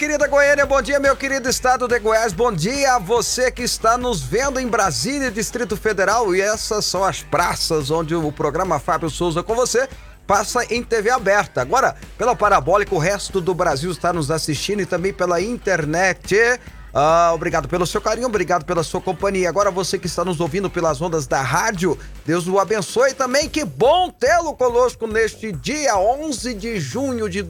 querida Goiânia, bom dia, meu querido estado de Goiás, bom dia a você que está nos vendo em Brasília, Distrito Federal, e essas são as praças onde o programa Fábio Souza com você passa em TV aberta. Agora, pela parabólica, o resto do Brasil está nos assistindo e também pela internet. Ah, obrigado pelo seu carinho, obrigado pela sua companhia. Agora você que está nos ouvindo pelas ondas da rádio, Deus o abençoe também. Que bom tê-lo conosco neste dia 11 de junho de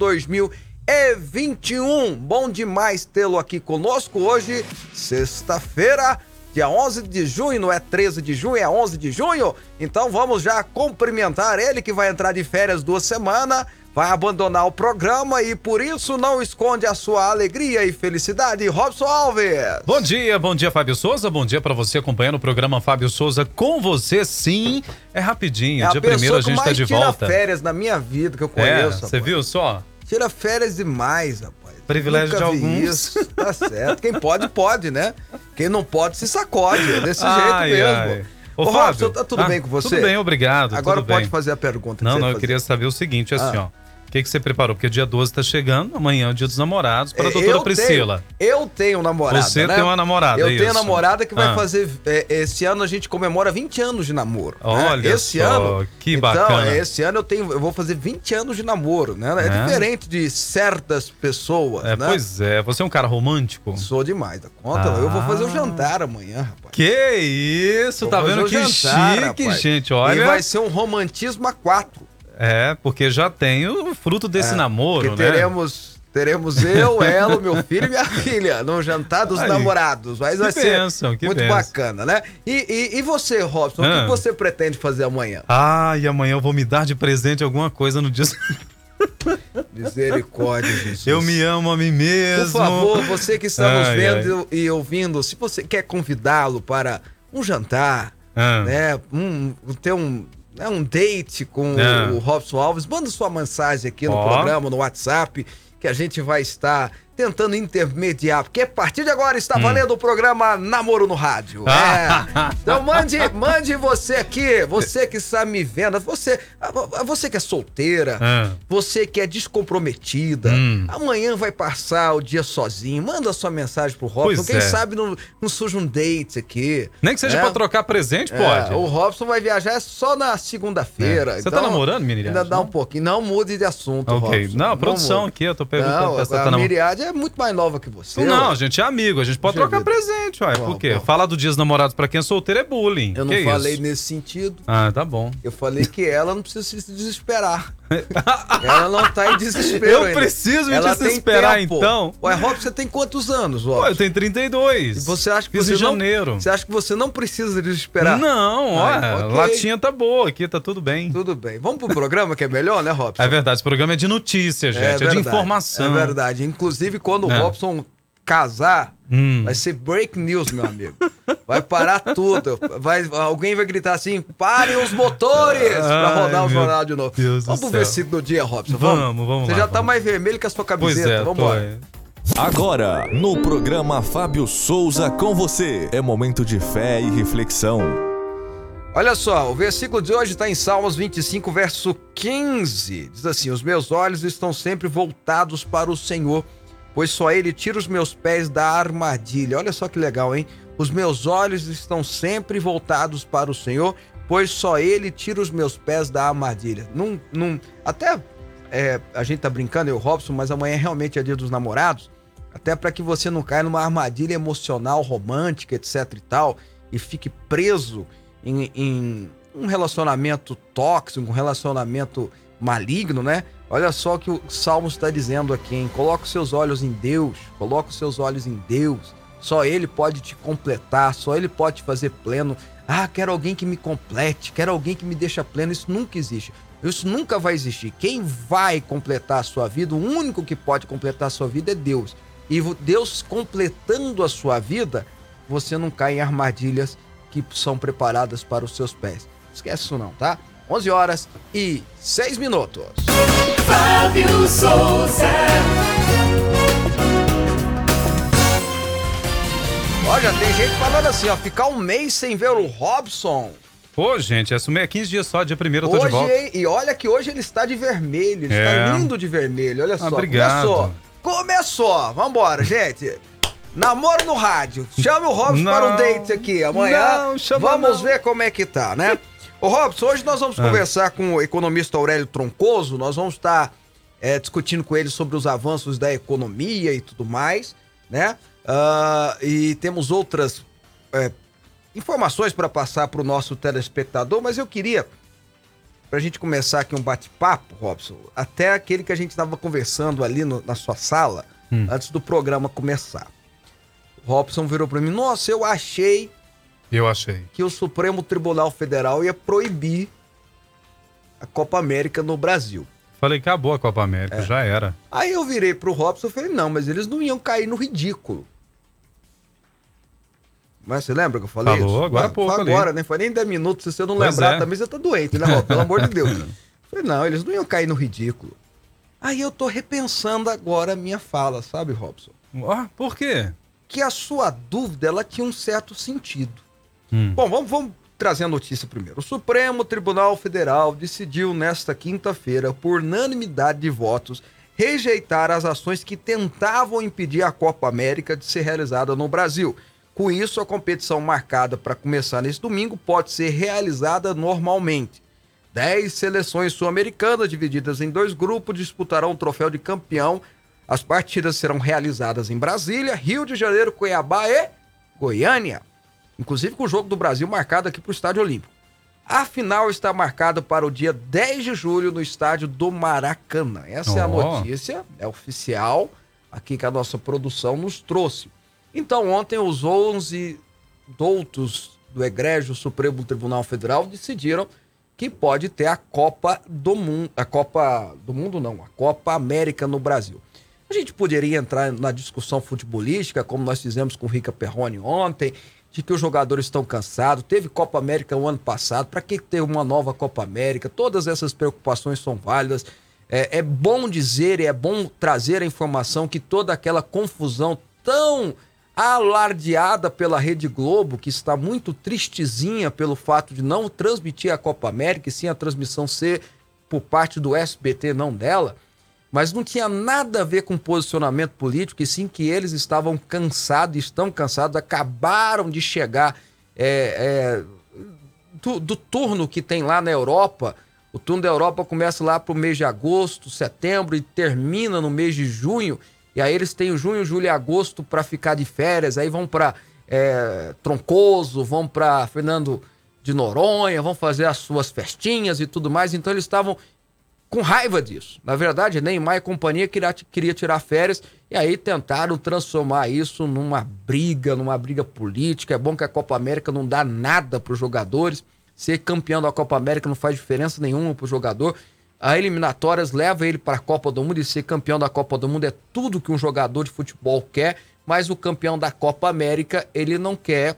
2021. Bom demais tê-lo aqui conosco hoje, sexta-feira, dia 11 de junho, não é 13 de junho, é 11 de junho. Então vamos já cumprimentar ele que vai entrar de férias duas semanas vai abandonar o programa e por isso não esconde a sua alegria e felicidade. Robson Alves. Bom dia, bom dia, Fábio Souza. Bom dia para você acompanhando o programa Fábio Souza com você. Sim, é rapidinho. É dia primeiro a gente tá de volta. férias na minha vida que eu conheço. É, você viu só? Tira férias demais, rapaz. Privilégio Nunca de alguns. Isso. Tá certo. Quem pode, pode, né? Quem não pode, se sacode. É desse Ai, jeito ai. mesmo. Ô, Ô, Fábio, Robson, tá tudo ah, bem com você? Tudo bem, obrigado. Agora pode bem. fazer a pergunta. Não, não, eu fazer. queria saber o seguinte, assim, Ah. ó. O que, que você preparou? Porque o dia 12 tá chegando, amanhã é o dia dos namorados, para a doutora eu Priscila. Tenho, eu tenho namorada. Você né? tem uma namorada, Eu é tenho isso? namorada que vai Ah. fazer. é, esse ano a gente comemora 20 anos de namoro. né? Olha Esse só, ano. que então, bacana. esse ano eu tenho. Eu vou fazer 20 anos de namoro, né? É, É? diferente de certas pessoas. É, né? pois é, você é um cara romântico? Sou demais da conta. Ah. Eu vou fazer o jantar amanhã, rapaz. Que isso, Vou tá vendo que jantar, chique, rapaz. gente, E olha. vai ser um romantismo a quatro. É, porque já tem o fruto desse namoro, Porque né? teremos. Teremos eu, ela, o meu filho e minha filha no jantar dos Aí, namorados. Mas vai ser bênção, que muito bacana, né? E, e, e você, Robson, o Ah. que você pretende fazer amanhã? Ah, e amanhã eu vou me dar de presente alguma coisa no dia. Misericórdia, Jesus. Eu me amo a mim mesmo. Por favor, você que está nos Ai, vendo e ouvindo, se você quer convidá-lo para um jantar, Ah. né? Um, ter um, né, um date com Ah. o Robson Alves, manda sua mensagem aqui no Ó. programa, no WhatsApp, que a gente vai estar tentando intermediar, porque a partir de agora está valendo o programa Namoro no Rádio. Hum. Ah. É. Então mande, mande você aqui, você que está me vendo, você, você que é solteira, Ah. você que é descomprometida, Hum. amanhã vai passar o dia sozinho, manda sua mensagem pro Robson, Pois quem é. sabe não, não surge um date aqui. Nem que seja É. pra trocar presente, É, pode. o Robson vai viajar só na segunda-feira. É. Você então tá namorando, Miriam? Ainda dá Não? um pouquinho. Não mude de assunto, Ok. Robson. Não, a produção mude. aqui, eu tô perguntando Não, pra você tá namorando. Miriade é muito mais nova que você. Não, ué. a gente é amigo, a gente pode Puxa trocar vida. presente. Bom, Por quê? bom. Falar do Dias Namorados pra quem é solteiro é bullying. Eu não Que falei isso? nesse sentido. Ah, tá bom. Eu falei que ela não precisa se desesperar. Ela não tá em desespero. Eu ainda. preciso me ela tem desesperar, tempo. então? Ué, Robson, você tem quantos anos, Robson? eu tenho 32. E você acha que Fiz você em não, janeiro. Você acha que você não precisa desesperar? Não, ó, Ah, ok. latinha tá boa aqui, tá tudo bem. Tudo bem. Vamos pro programa que é melhor, né, Robson? É verdade, esse programa é de notícia, gente, é, de verdade, informação. É verdade. Inclusive, quando o É. Robson casar, Hum. vai ser break news, meu amigo. Vai parar tudo. Vai, alguém vai gritar assim: parem os motores! pra Ai, rodar o meu jornal de novo. Deus vamos pro versículo do dia, Robson. Vamos, vamos Você lá, já tá vamos. mais vermelho que a sua Pois camiseta. é, vamos embora. é. Agora, no programa Fábio Souza com você. É momento de fé e reflexão. Olha só, o versículo de hoje está em Salmos 25, verso 15. Diz assim: Os meus olhos estão sempre voltados para o Senhor, pois só Ele tira os meus pés da armadilha. Olha só que legal, hein? Os meus olhos estão sempre voltados para o Senhor, pois só Ele tira os meus pés da armadilha. Num, num, até é, a gente tá brincando, eu Robson, mas amanhã realmente é dia dos namorados. Até para que você não caia numa armadilha emocional, romântica, etc e tal, e fique preso em, em um relacionamento tóxico, um relacionamento maligno, né? Olha só o que o Salmo está dizendo aqui, hein? Coloca os seus olhos em Deus, coloca os seus olhos em Deus. Só Ele pode te completar, só Ele pode te fazer pleno. Ah, quero alguém que me complete, quero alguém que me deixa pleno. Isso nunca existe. Isso nunca vai existir. Quem vai completar a sua vida, o único que pode completar a sua vida é Deus. E Deus completando a sua vida, você não cai em armadilhas que são preparadas para os seus pés. Esquece isso não, tá? 11 horas e 6 minutos. Fábio Souza. Olha, tem gente falando assim, ó, ficar um mês sem ver o Robson. Pô, gente, assumir é 15 dias só, dia primeiro eu tô de Hoje, volta. hein? e olha que hoje ele está de vermelho, ele É. está lindo de vermelho, olha só. obrigado. Começou, Começou! Vambora, gente! Namoro no rádio. Chame o Robson Não. para um date aqui amanhã. Não, chama vamos não. ver como é que tá, né? Ô Robson, hoje nós vamos Ah. conversar com o economista Aurélio Troncoso. Nós vamos estar é, discutindo com ele sobre os avanços da economia e tudo mais, né? Ah, e temos outras é, informações para passar para o nosso telespectador, mas eu queria, para a gente começar aqui um bate-papo, Robson, até aquele que a gente estava conversando ali no- na sua sala, Hum. antes do programa começar. O Robson virou para mim: Nossa, eu achei Eu achei. que o Supremo Tribunal Federal ia proibir a Copa América no Brasil. Falei, acabou a Copa América, É. já era. Aí eu virei pro Robson e falei: Não, mas eles não iam cair no ridículo. Mas você lembra que eu falei Falou isso? agora há Foi pouco ali. agora, nem foi nem 10 minutos. Se você não Pois lembrar é. também, você tá doente, né, Robson? Pelo amor de Deus. falei: Não, eles não iam cair no ridículo. Aí eu tô repensando agora a minha fala, sabe, Robson? Ah, por quê? Que a sua dúvida, ela tinha um certo sentido. Hum. Bom, vamos, vamos trazer a notícia primeiro. O Supremo Tribunal Federal decidiu nesta quinta-feira, por unanimidade de votos, rejeitar as ações que tentavam impedir a Copa América de ser realizada no Brasil. Com isso, a competição marcada para começar nesse domingo pode ser realizada normalmente. Dez seleções sul-americanas, divididas em dois grupos, disputarão o troféu de campeão. As partidas serão realizadas em Brasília, Rio de Janeiro, Cuiabá e Goiânia inclusive com o jogo do Brasil marcado aqui para o Estádio Olímpico. A final está marcada para o dia 10 de julho no estádio do Maracanã. Essa é a notícia, é oficial, aqui que a nossa produção nos trouxe. Então, ontem, os 11 doutos do Egrégio Supremo Tribunal Federal decidiram que pode ter a Copa do Mundo, a Copa do Mundo não, a Copa América no Brasil. A gente poderia entrar na discussão futebolística, como nós fizemos com o Rica Perrone ontem, de que os jogadores estão cansados. Teve Copa América o ano passado, para que ter uma nova Copa América? Todas essas preocupações são válidas. É, é bom dizer e é bom trazer a informação que toda aquela confusão tão alardeada pela Rede Globo, que está muito tristezinha pelo fato de não transmitir a Copa América, e sim a transmissão ser por parte do SBT, não dela, mas não tinha nada a ver com posicionamento político, e sim que eles estavam cansados, estão cansados, acabaram de chegar é, é, do, do turno que tem lá na Europa. O turno da Europa começa lá pro mês de agosto, setembro e termina no mês de junho. E aí eles têm o junho, julho e agosto para ficar de férias. Aí vão para Troncoso, vão para Fernando de Noronha, vão fazer as suas festinhas e tudo mais. Então eles estavam com raiva disso. Na verdade, Neymar e companhia queria, queria tirar férias e aí tentaram transformar isso numa briga, numa briga política. É bom que a Copa América não dá nada para os jogadores. Ser campeão da Copa América não faz diferença nenhuma para o jogador. A eliminatórias leva ele para a Copa do Mundo e ser campeão da Copa do Mundo é tudo que um jogador de futebol quer, mas o campeão da Copa América ele não quer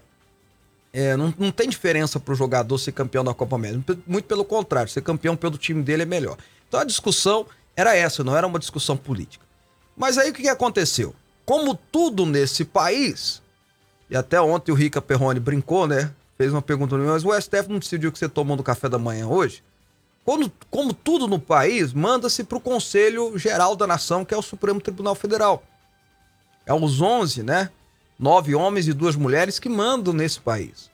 é, não, não tem diferença para o jogador ser campeão da Copa América. Muito pelo contrário, ser campeão pelo time dele é melhor. Então a discussão era essa, não era uma discussão política. Mas aí o que, aconteceu? Como tudo nesse país, e até ontem o Rica Perrone brincou, né? Fez uma pergunta, mas o STF não decidiu o que você tomou no café da manhã hoje? Quando, como tudo no país, manda-se para o Conselho Geral da Nação, que é o Supremo Tribunal Federal. É os 11, né? Nove homens e duas mulheres que mandam nesse país.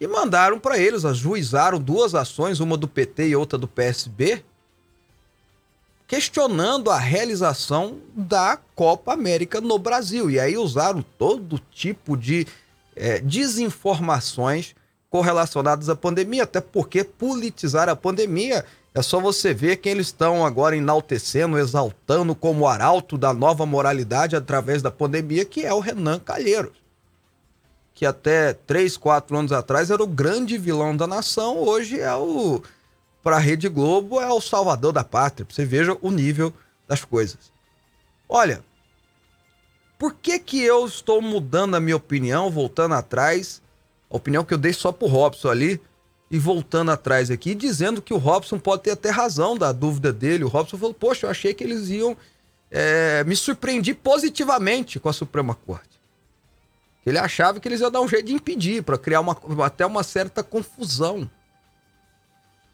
E mandaram para eles, ajuizaram duas ações, uma do PT e outra do PSB, questionando a realização da Copa América no Brasil. E aí usaram todo tipo de eh, desinformações correlacionadas à pandemia, até porque politizar a pandemia é só você ver quem eles estão agora enaltecendo, exaltando como arauto da nova moralidade através da pandemia, que é o Renan Calheiros. Que até 3, 4 anos atrás era o grande vilão da nação, hoje é o. Para a Rede Globo, é o salvador da pátria. Você veja o nível das coisas. Olha, por que, que eu estou mudando a minha opinião, voltando atrás? A opinião que eu dei só pro Robson ali, e voltando atrás aqui, dizendo que o Robson pode ter até razão da dúvida dele. O Robson falou: Poxa, eu achei que eles iam. é, me surpreendi positivamente com a Suprema Corte. Ele achava que eles iam dar um jeito de impedir, para criar uma, até uma certa confusão.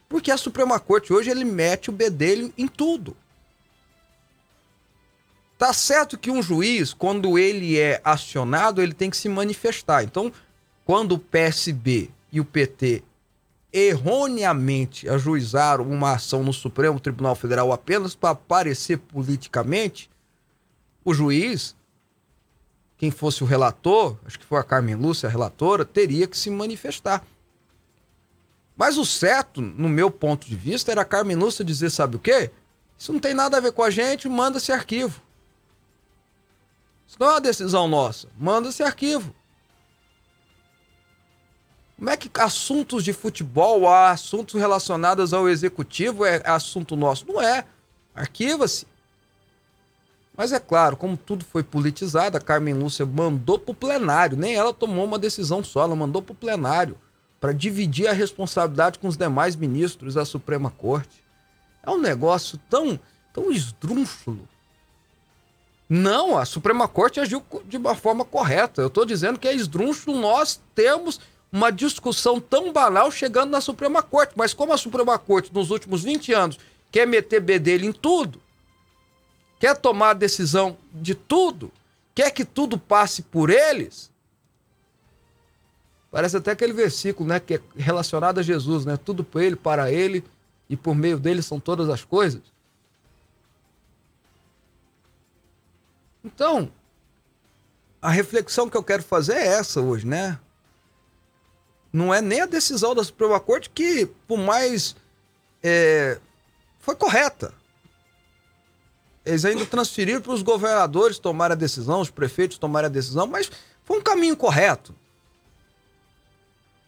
Porque a Suprema Corte hoje ele mete o bedelho em tudo. Tá certo que um juiz, quando ele é acionado, ele tem que se manifestar. Então, quando o PSB e o PT erroneamente ajuizaram uma ação no Supremo Tribunal Federal apenas para aparecer politicamente, o juiz, quem fosse o relator, acho que foi a Carmen Lúcia, a relatora, teria que se manifestar. Mas o certo, no meu ponto de vista, era a Carmen Lúcia dizer: sabe o quê? Isso não tem nada a ver com a gente, manda esse arquivo. Isso não é uma decisão nossa. Manda esse arquivo. Como é que assuntos de futebol, assuntos relacionados ao executivo é assunto nosso? Não é. Arquiva-se. Mas é claro, como tudo foi politizado, a Carmen Lúcia mandou para o plenário. Nem ela tomou uma decisão só, ela mandou para o plenário para dividir a responsabilidade com os demais ministros da Suprema Corte. É um negócio tão, tão esdrúxulo. Não, a Suprema Corte agiu de uma forma correta. Eu estou dizendo que é esdrúxulo nós temos uma discussão tão banal chegando na Suprema Corte. Mas como a Suprema Corte, nos últimos 20 anos, quer meter bedelho em tudo, quer tomar decisão de tudo, quer que tudo passe por eles. Parece até aquele versículo, né, que é relacionado a Jesus, né? Tudo por ele, para ele e por meio dele são todas as coisas. Então, a reflexão que eu quero fazer é essa hoje, né? Não é nem a decisão da Suprema Corte que, por mais. É, foi correta. Eles ainda transferiram para os governadores tomarem a decisão, os prefeitos tomarem a decisão, mas foi um caminho correto.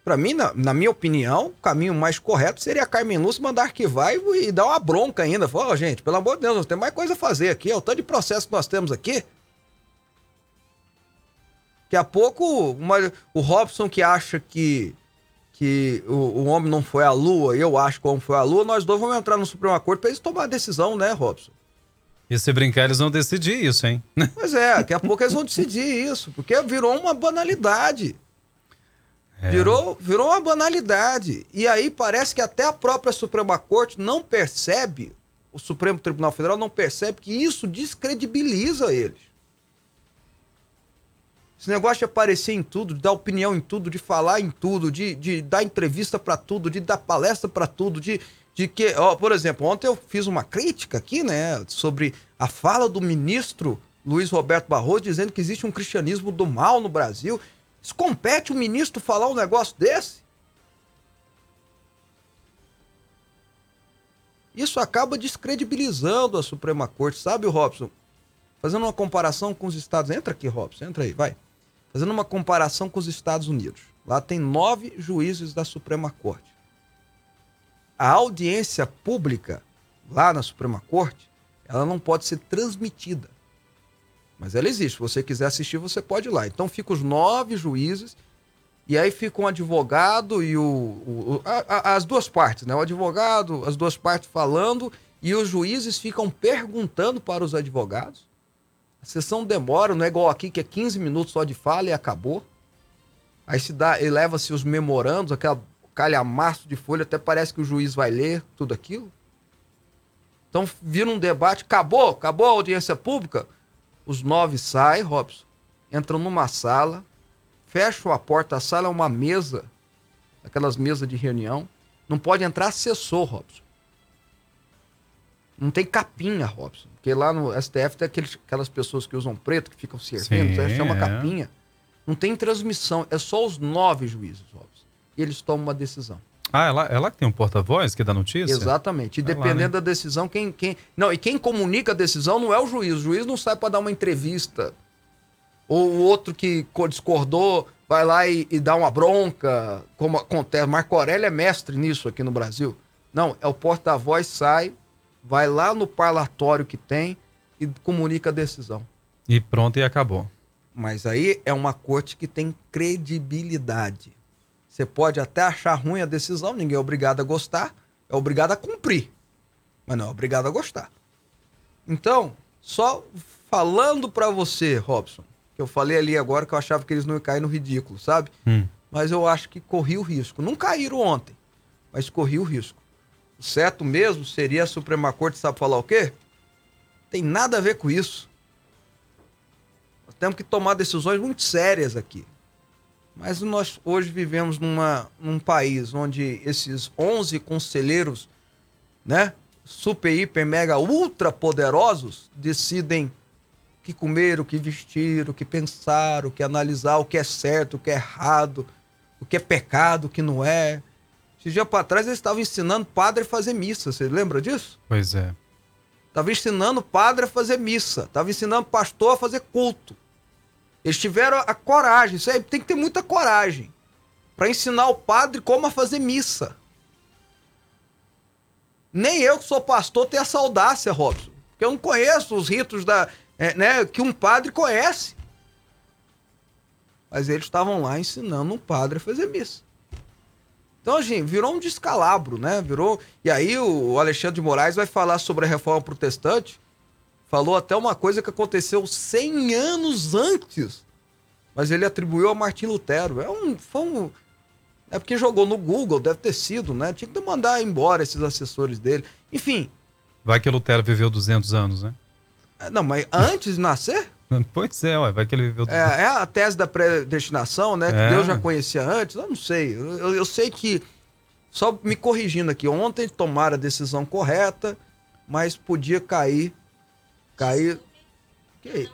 Para mim, na, na, minha opinião, o caminho mais correto seria a Carmen Lúcia mandar arquivar e, e dar uma bronca ainda. Falar, oh, gente, pelo amor de Deus, nós temos mais coisa a fazer aqui. É o tanto de processo que nós temos aqui. Daqui a pouco, uma, o Robson que acha que, que o, o, homem não foi à lua, eu acho que o homem foi à lua, nós dois vamos entrar no Supremo Corte para eles tomar a decisão, né, Robson? E se brincar, eles vão decidir isso, hein? Pois é, daqui a pouco eles vão decidir isso, porque virou uma banalidade. É. Virou, virou uma banalidade. E aí parece que até a própria Suprema Corte não percebe, o Supremo Tribunal Federal não percebe que isso descredibiliza eles. Esse negócio de aparecer em tudo, de dar opinião em tudo, de falar em tudo, de, de dar entrevista para tudo, de dar palestra para tudo, de, de que, ó, por exemplo, ontem eu fiz uma crítica aqui, né, sobre a fala do ministro Luiz Roberto Barroso dizendo que existe um cristianismo do mal no Brasil isso compete o ministro falar um negócio desse? Isso acaba descredibilizando a Suprema Corte, sabe, Robson? Fazendo uma comparação com os Estados Entra aqui, Robson, entra aí, vai. Fazendo uma comparação com os Estados Unidos. Lá tem nove juízes da Suprema Corte. A audiência pública lá na Suprema Corte, ela não pode ser transmitida. Mas ela existe. Se você quiser assistir, você pode ir lá. Então fica os nove juízes, e aí fica um advogado e o, o a, a, as duas partes, né? O advogado, as duas partes falando, e os juízes ficam perguntando para os advogados. A sessão demora, não é igual aqui que é 15 minutos só de fala e acabou. Aí se dá, eleva-se os memorandos, aquela calhamaço de folha, até parece que o juiz vai ler tudo aquilo. Então vira um debate, acabou, acabou a audiência pública. Os nove saem, Robson, entram numa sala, fecham a porta. A sala é uma mesa, aquelas mesas de reunião. Não pode entrar assessor, Robson. Não tem capinha, Robson. Porque lá no STF tem aqueles, aquelas pessoas que usam preto, que ficam servindo, Sim, chama é. capinha. Não tem transmissão, é só os nove juízes, Robson. E eles tomam uma decisão. Ah, ela, ela que tem um porta-voz que dá notícia? Exatamente. E dependendo lá, né? da decisão, quem, quem. Não, e quem comunica a decisão não é o juiz. O juiz não sai para dar uma entrevista. Ou o outro que discordou vai lá e, e dá uma bronca, como acontece. Marco Aurélio é mestre nisso aqui no Brasil. Não, é o porta-voz sai, vai lá no parlatório que tem e comunica a decisão. E pronto, e acabou. Mas aí é uma corte que tem credibilidade. Você pode até achar ruim a decisão, ninguém é obrigado a gostar, é obrigado a cumprir, mas não é obrigado a gostar. Então, só falando para você, Robson, que eu falei ali agora que eu achava que eles não iam cair no ridículo, sabe? Hum. Mas eu acho que corri o risco. Não caíram ontem, mas corri o risco. O certo mesmo seria a Suprema Corte, sabe falar o quê? Tem nada a ver com isso. Nós temos que tomar decisões muito sérias aqui. Mas nós hoje vivemos numa, num país onde esses 11 conselheiros, né, super, hiper, mega, ultra poderosos, decidem o que comer, o que vestir, o que pensar, o que analisar, o que é certo, o que é errado, o que é pecado, o que não é. Esse dia para trás eles estavam ensinando padre a fazer missa. Você lembra disso? Pois é. Estava ensinando padre a fazer missa. Estava ensinando pastor a fazer culto. Eles tiveram a coragem. Isso aí tem que ter muita coragem para ensinar o padre como a fazer missa. Nem eu que sou pastor tenho essa audácia, Robson. Porque eu não conheço os ritos da, é, né, que um padre conhece. Mas eles estavam lá ensinando um padre a fazer missa. Então, gente, virou um descalabro, né? Virou. E aí o Alexandre de Moraes vai falar sobre a reforma protestante. Falou até uma coisa que aconteceu 100 anos antes. Mas ele atribuiu a Martim Lutero. É um, foi um. É porque jogou no Google, deve ter sido, né? Tinha que mandar embora esses assessores dele. Enfim. Vai que Lutero viveu 200 anos, né? É, não, mas antes de nascer? Pois é, ué, vai que ele viveu. É, é a tese da predestinação, né? Que é. Deus já conhecia antes. Eu não sei. Eu, eu, sei que. Só me corrigindo aqui, ontem tomaram a decisão correta, mas podia cair. Cair. Que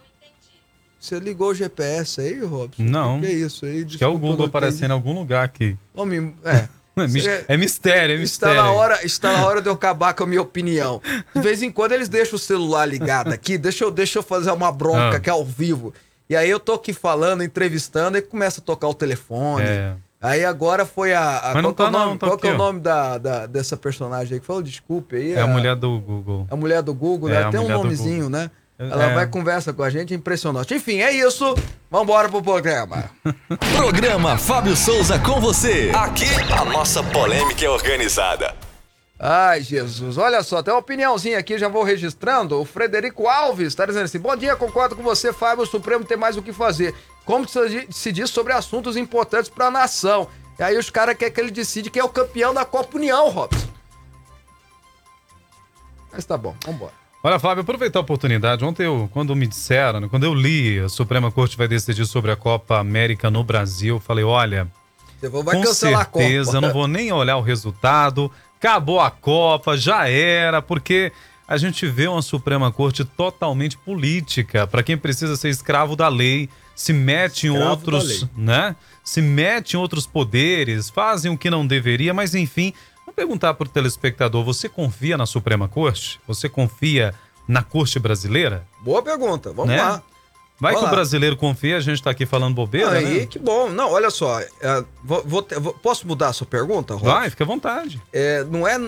Você ligou o GPS aí, Robson? Não. Que é isso aí? Acho que é o Google aparecendo em algum lugar aqui. Homem, é. É, é, mistério, é mistério. Está na, hora, está na hora de eu acabar com a minha opinião. De vez em quando eles deixam o celular ligado aqui, deixa eu, deixa eu fazer uma bronca ah. que é ao vivo. E aí eu tô aqui falando, entrevistando, e começa a tocar o telefone. É. Aí agora foi a. a Mas não qual tá, é o nome, qual é o nome da, da, dessa personagem aí que falou? Desculpe aí. É a, a, mulher do Google. A mulher do Google, né? É, Tem um nomezinho, né? Ela é. vai conversa com a gente, é impressionante. Enfim, é isso. Vambora pro programa. programa Fábio Souza com você. Aqui a nossa polêmica é organizada. Ai, Jesus. Olha só, tem uma opiniãozinha aqui, já vou registrando. O Frederico Alves está dizendo assim: Bom dia, concordo com você, Fábio. O Supremo tem mais o que fazer. Como se diz sobre assuntos importantes para a nação. E aí os caras querem que ele decide quem é o campeão da Copa União, Robson. Mas tá bom, vambora. Olha, Fábio, aproveitar a oportunidade. Ontem, eu, quando me disseram, né, quando eu li a Suprema Corte vai decidir sobre a Copa América no Brasil, falei: olha, vai com certeza, não vou nem olhar o resultado. Acabou a Copa, já era, porque a gente vê uma Suprema Corte totalmente política. Para quem precisa ser escravo da lei, se mete escravo em outros, né? Se mete em outros poderes, fazem o que não deveria, mas enfim, Vamos perguntar para o telespectador: você confia na Suprema Corte? Você confia na Corte Brasileira? Boa pergunta, vamos né? lá. Vai Vamos que o brasileiro confia, a gente está aqui falando bobeira, Aí, né? que bom. Não, olha só, é, vou, vou, vou, posso mudar a sua pergunta, Rob? Vai, fica à vontade. É, não é,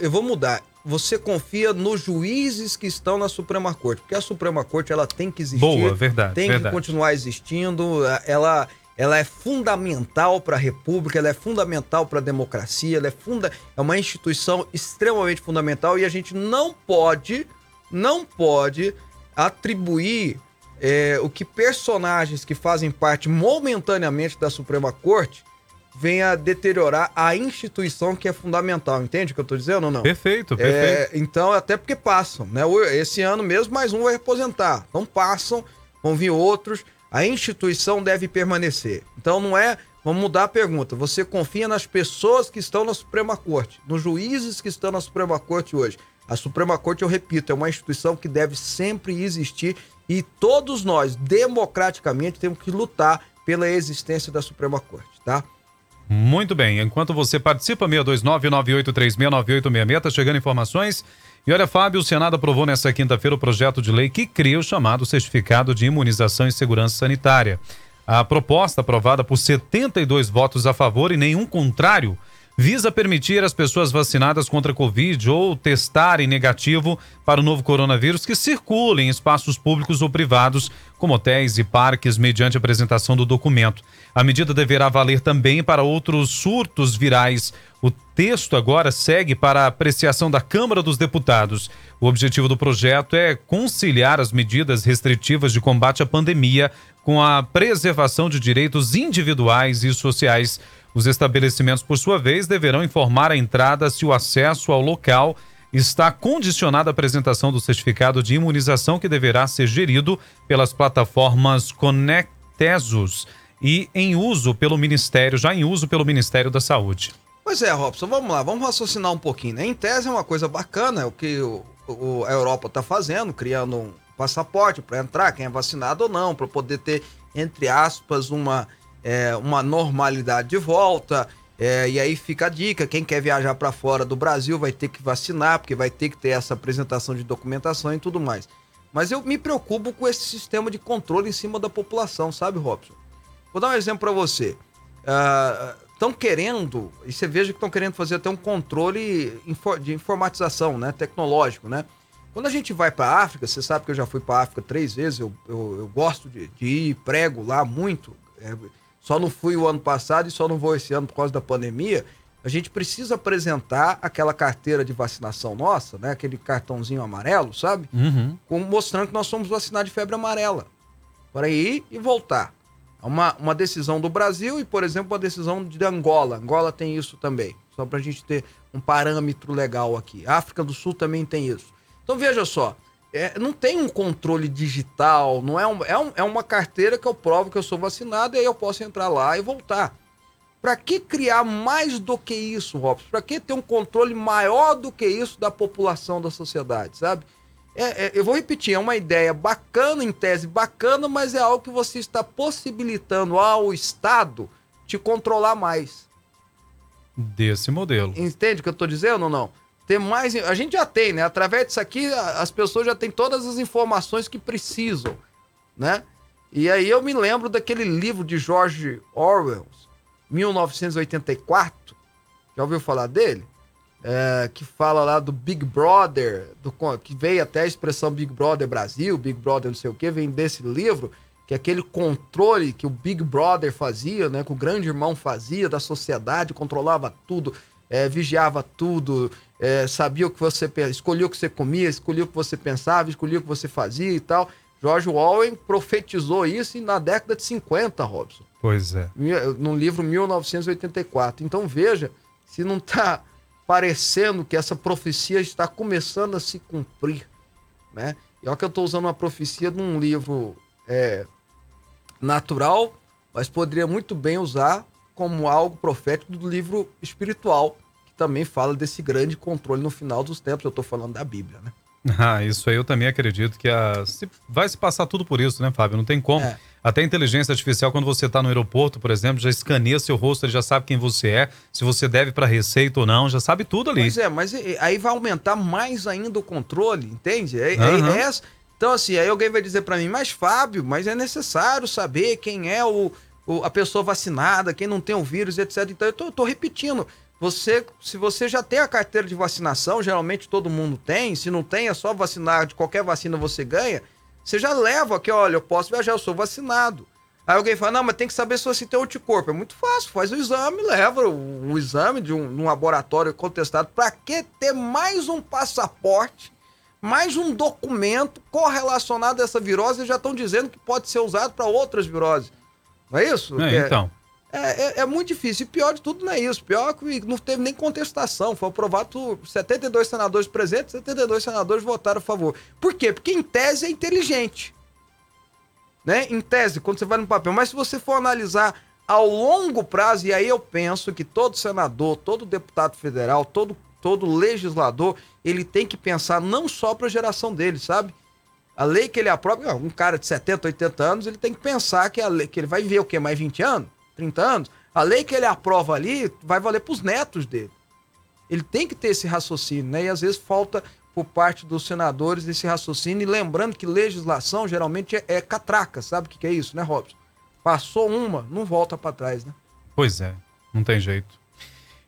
eu vou mudar. Você confia nos juízes que estão na Suprema Corte, porque a Suprema Corte ela tem que existir. Boa, verdade. Tem verdade. que continuar existindo. Ela, ela é fundamental para a República, ela é fundamental para a democracia, ela é, funda é uma instituição extremamente fundamental e a gente não pode, não pode atribuir é, o que personagens que fazem parte momentaneamente da Suprema Corte venha deteriorar a instituição que é fundamental. Entende o que eu estou dizendo ou não? Perfeito, é, perfeito. É, então, até porque passam, né? Esse ano mesmo, mais um vai representar. Então passam, vão vir outros a instituição deve permanecer. Então não é. Vamos mudar a pergunta. Você confia nas pessoas que estão na Suprema Corte, nos juízes que estão na Suprema Corte hoje. A Suprema Corte, eu repito, é uma instituição que deve sempre existir e todos nós, democraticamente, temos que lutar pela existência da Suprema Corte, tá? Muito bem. Enquanto você participa, 629-9836-9866, tá chegando informações. E olha, Fábio, o Senado aprovou nesta quinta-feira o projeto de lei que cria o chamado Certificado de Imunização e Segurança Sanitária. A proposta, aprovada por 72 votos a favor e nenhum contrário, visa permitir às pessoas vacinadas contra a Covid ou testarem negativo para o novo coronavírus que circulem em espaços públicos ou privados, como hotéis e parques, mediante apresentação do documento. A medida deverá valer também para outros surtos virais. O texto agora segue para a apreciação da Câmara dos Deputados. O objetivo do projeto é conciliar as medidas restritivas de combate à pandemia com a preservação de direitos individuais e sociais os estabelecimentos, por sua vez, deverão informar a entrada se o acesso ao local está condicionada à apresentação do certificado de imunização que deverá ser gerido pelas plataformas Conectesus e em uso pelo Ministério, já em uso pelo Ministério da Saúde. Pois é, Robson, vamos lá, vamos raciocinar um pouquinho. Né? Em tese é uma coisa bacana, é o que o, o, a Europa está fazendo, criando um passaporte para entrar, quem é vacinado ou não, para poder ter, entre aspas, uma, é, uma normalidade de volta. É, e aí fica a dica: quem quer viajar para fora do Brasil vai ter que vacinar, porque vai ter que ter essa apresentação de documentação e tudo mais. Mas eu me preocupo com esse sistema de controle em cima da população, sabe, Robson? Vou dar um exemplo para você. Estão querendo, e você veja que estão querendo fazer até um controle de informatização, né, tecnológico, né? Quando a gente vai para a África, você sabe que eu já fui para a África três vezes, eu, eu, eu gosto de, de, ir, prego lá muito. É, só não fui o ano passado e só não vou esse ano por causa da pandemia. A gente precisa apresentar aquela carteira de vacinação nossa, né? Aquele cartãozinho amarelo, sabe? Uhum. Como mostrando que nós somos vacinados de febre amarela. Para ir e voltar. Uma, uma decisão do Brasil e, por exemplo, uma decisão de Angola. Angola tem isso também. Só para a gente ter um parâmetro legal aqui. A África do Sul também tem isso. Então veja só, é, não tem um controle digital, não é, um, é, um, é uma carteira que eu provo que eu sou vacinado e aí eu posso entrar lá e voltar. Para que criar mais do que isso, Robson? Para que ter um controle maior do que isso da população da sociedade, sabe? É, é, eu vou repetir, é uma ideia bacana, em tese bacana, mas é algo que você está possibilitando ao Estado te controlar mais. Desse modelo. Entende o que eu estou dizendo ou não? ter mais. A gente já tem, né? Através disso aqui, as pessoas já têm todas as informações que precisam, né? E aí eu me lembro daquele livro de George Orwell, 1984. Já ouviu falar dele? É, que fala lá do Big Brother, do, que veio até a expressão Big Brother Brasil, Big Brother não sei o que, vem desse livro, que é aquele controle que o Big Brother fazia, né, que o grande irmão fazia da sociedade, controlava tudo, é, vigiava tudo, é, sabia o que você escolhia o que você comia, escolhia o que você pensava, escolhia o que você fazia e tal. George Orwell profetizou isso na década de 50, Robson. Pois é. No livro 1984. Então veja se não está parecendo que essa profecia está começando a se cumprir, né? E olha que eu estou usando uma profecia de um livro é, natural, mas poderia muito bem usar como algo profético do livro espiritual, que também fala desse grande controle no final dos tempos. Eu estou falando da Bíblia, né? Ah, isso aí eu também acredito que a... vai se passar tudo por isso, né, Fábio? Não tem como. É. Até inteligência artificial, quando você está no aeroporto, por exemplo, já escaneia seu rosto, ele já sabe quem você é, se você deve para receita ou não, já sabe tudo ali. Pois é, mas aí vai aumentar mais ainda o controle, entende? É, uhum. é, é, então, assim, aí alguém vai dizer para mim, mas Fábio, mas é necessário saber quem é o, a pessoa vacinada, quem não tem o vírus, etc. Então, eu tô, tô, repetindo. Você, se você já tem a carteira de vacinação, geralmente todo mundo tem. Se não tem, é só vacinar. De qualquer vacina você ganha. Você já leva aqui, olha, eu posso viajar, eu sou vacinado. Aí alguém fala, não, mas tem que saber se você tem anticorpo. É muito fácil, faz o exame, leva o, o exame de um, um laboratório contestado. Para que ter mais um passaporte, mais um documento correlacionado a essa virose? Eles já estão dizendo que pode ser usado para outras viroses. Não é isso? É, é, então. É, é, é, muito difícil. E pior de tudo não é isso. Pior que não teve nem contestação. Foi aprovado por 72 senadores presentes, 72 senadores votaram a favor. Por quê? Porque em tese é inteligente. Né? Em tese, quando você vai no papel. Mas se você for analisar ao longo prazo, e aí eu penso que todo senador, todo deputado federal, todo, todo legislador, ele tem que pensar não só para a geração dele, sabe? A lei que ele aprova, um cara de 70, 80 anos, ele tem que pensar que, a lei, que ele vai viver o quê? Mais 20 anos? 30 anos? A lei que ele aprova ali vai valer para os netos dele. Ele tem que ter esse raciocínio, né? E às vezes falta por parte dos senadores esse raciocínio. E lembrando que legislação geralmente é, é catraca, sabe o que, que é isso, né, Robson? Passou uma, não volta para trás, né? Pois é, não tem jeito.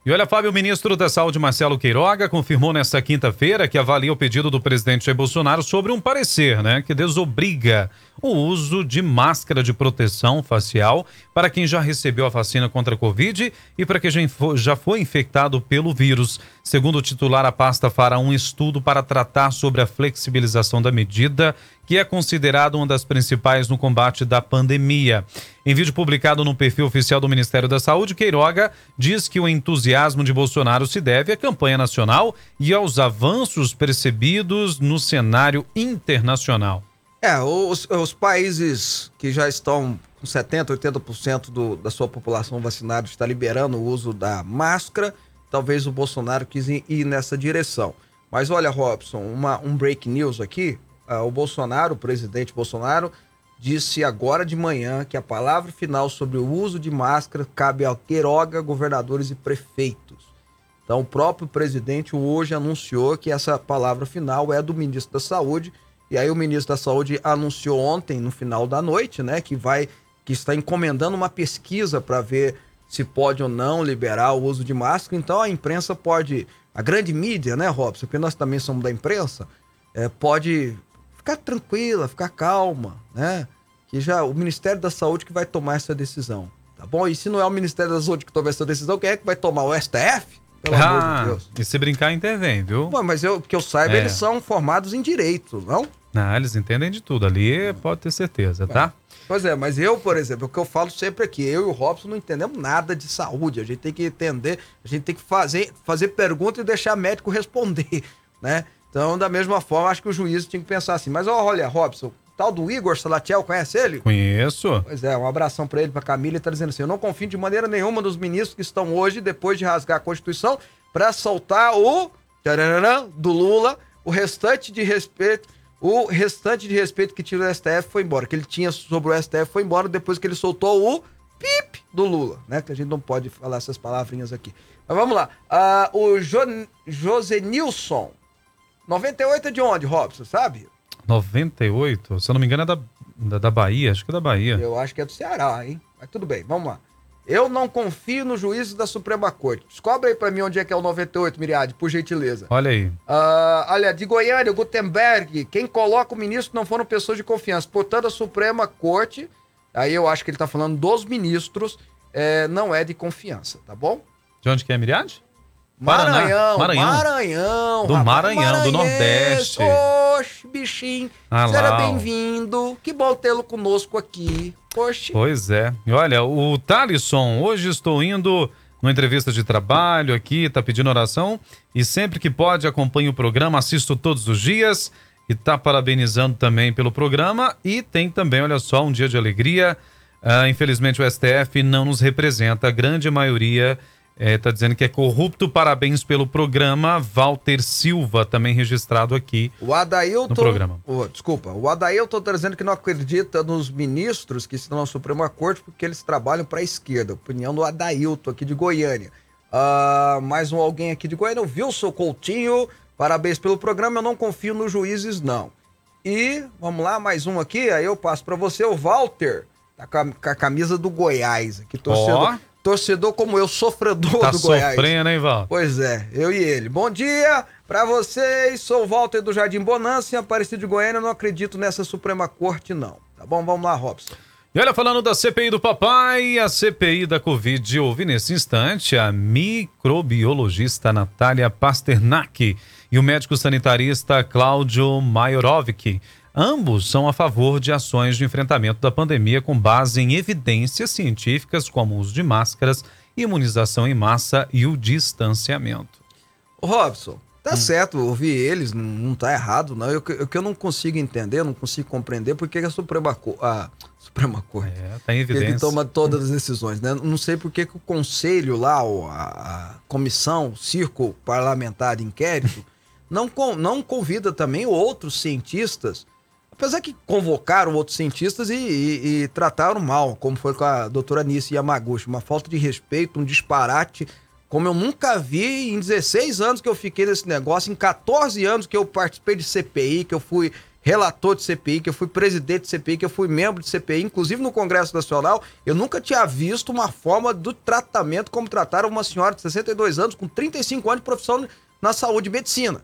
E olha, Fábio, o ministro da Saúde, Marcelo Queiroga, confirmou nesta quinta-feira que avalia o pedido do presidente Jair Bolsonaro sobre um parecer, né, que desobriga o uso de máscara de proteção facial para quem já recebeu a vacina contra a Covid e para quem já foi infectado pelo vírus. Segundo o titular, a pasta fará um estudo para tratar sobre a flexibilização da medida, que é considerada uma das principais no combate da pandemia. Em vídeo publicado no perfil oficial do Ministério da Saúde, Queiroga diz que o entusiasmo entusiasmo de Bolsonaro se deve à campanha nacional e aos avanços percebidos no cenário internacional. É, os, os países que já estão com 70%, 80% do, da sua população vacinada está liberando o uso da máscara. Talvez o Bolsonaro quis ir nessa direção. Mas olha, Robson, uma, um break news aqui. Uh, o Bolsonaro, o presidente Bolsonaro, disse agora de manhã que a palavra final sobre o uso de máscara cabe ao Queiroga, governadores e prefeitos. Então, o próprio presidente hoje anunciou que essa palavra final é do ministro da Saúde. E aí o ministro da Saúde anunciou ontem, no final da noite, né, que vai que está encomendando uma pesquisa para ver se pode ou não liberar o uso de máscara. Então a imprensa pode, a grande mídia, né, Robson, porque nós também somos da imprensa, é, pode ficar tranquila, ficar calma, né? Que já o Ministério da Saúde que vai tomar essa decisão, tá bom? E se não é o Ministério da Saúde que toma essa decisão, quem é que vai tomar? O STF? Pelo ah, amor de ah, Deus. E se brincar, intervém, viu? Bom, mas eu, que eu saiba, é. eles são formados em direito, não? Não, eles entendem de tudo. Ali pode ter certeza, tá? Pois é, mas eu, por exemplo, o que eu falo sempre aqui, eu e o Robson não entendemos nada de saúde. A gente tem que entender, a gente tem que fazer, fazer pergunta e deixar médico responder, né? Então, da mesma forma, acho que o juiz tinha que pensar assim. Mas olha, Robson, tal do Igor Salatiel, conhece ele? Conheço. Pois é, um abração para ele, para Camila, ele tá dizendo assim: eu não confio de maneira nenhuma nos ministros que estão hoje, depois de rasgar a Constituição, para soltar o do Lula, o restante de respeito o restante de respeito que tinha no STF foi embora. Que ele tinha sobre o STF foi embora depois que ele soltou o pip do Lula, né? Que a gente não pode falar essas palavrinhas aqui. Mas vamos lá. Uh, o jo José Nilson. 98 é de onde, Robson, sabe? 98? Se eu não me engano é da, da, da Bahia, acho que é da Bahia. Eu acho que é do Ceará, hein? Mas tudo bem, vamos lá. Eu não confio no juízo da Suprema Corte. Descobre aí pra mim onde é que é o 98, Miriade, por gentileza. Olha aí. Uh, olha, de Goiânia, Gutenberg, quem coloca o ministro não foram pessoas de confiança. Portanto, a Suprema Corte, aí eu acho que ele tá falando dos ministros, é, não é de confiança, tá bom? De onde que é, Miriade? Maranhão, Maranhão. Maranhão. Do Maranhão, do Nordeste. Oxe, bichinho. Ah, Seja bem-vindo. Que bom tê-lo conosco aqui. Oxe. Pois é. E olha, o Thalisson, hoje estou indo numa entrevista de trabalho aqui, tá pedindo oração. E sempre que pode, acompanho o programa, assisto todos os dias. E tá parabenizando também pelo programa. E tem também, olha só, um dia de alegria. Uh, infelizmente o STF não nos representa. A grande maioria é, tá dizendo que é corrupto. Parabéns pelo programa. Walter Silva, também registrado aqui o Adailton, no programa. Oh, desculpa, o Adailton tá dizendo que não acredita nos ministros que estão na Suprema Corte porque eles trabalham para a esquerda. Opinião do Adailton, aqui de Goiânia. Uh, mais um alguém aqui de Goiânia, o Wilson Coutinho. Parabéns pelo programa. Eu não confio nos juízes, não. E vamos lá, mais um aqui. Aí eu passo para você, o Walter. Tá com a, com a, camisa do Goiás aqui, torcedor. Oh torcedor como eu, sofredor tá do Goiás. sofrendo, hein, Val? Pois é, eu e ele. Bom dia para vocês, sou o Walter do Jardim Bonança, em Aparecido de Goiânia, não acredito nessa Suprema Corte, não. Tá bom? Vamos lá, Robson. E olha, falando da CPI do papai, a CPI da Covid, ouvi nesse instante a microbiologista Natália Pasternak e o médico sanitarista Cláudio Majorovic. Ambos são a favor de ações de enfrentamento da pandemia com base em evidências científicas como o uso de máscaras, imunização em massa e o distanciamento. Robson, tá hum. certo ouvir eles, não, não tá errado, não. O que eu não consigo entender, não consigo compreender porque a Suprema, a Suprema Corte é, tá em evidência. que toma todas as decisões, né? Não sei por que o conselho lá, a, a comissão, o círculo parlamentar de inquérito, não, não convida também outros cientistas Apesar que convocaram outros cientistas e, e, e trataram mal, como foi com a doutora Nice Yamaguchi. Uma falta de respeito, um disparate, como eu nunca vi em 16 anos que eu fiquei nesse negócio, em 14 anos que eu participei de CPI, que eu fui relator de CPI, que eu fui presidente de CPI, que eu fui membro de CPI, inclusive no Congresso Nacional, eu nunca tinha visto uma forma do tratamento como trataram uma senhora de 62 anos com 35 anos de profissão na saúde e medicina,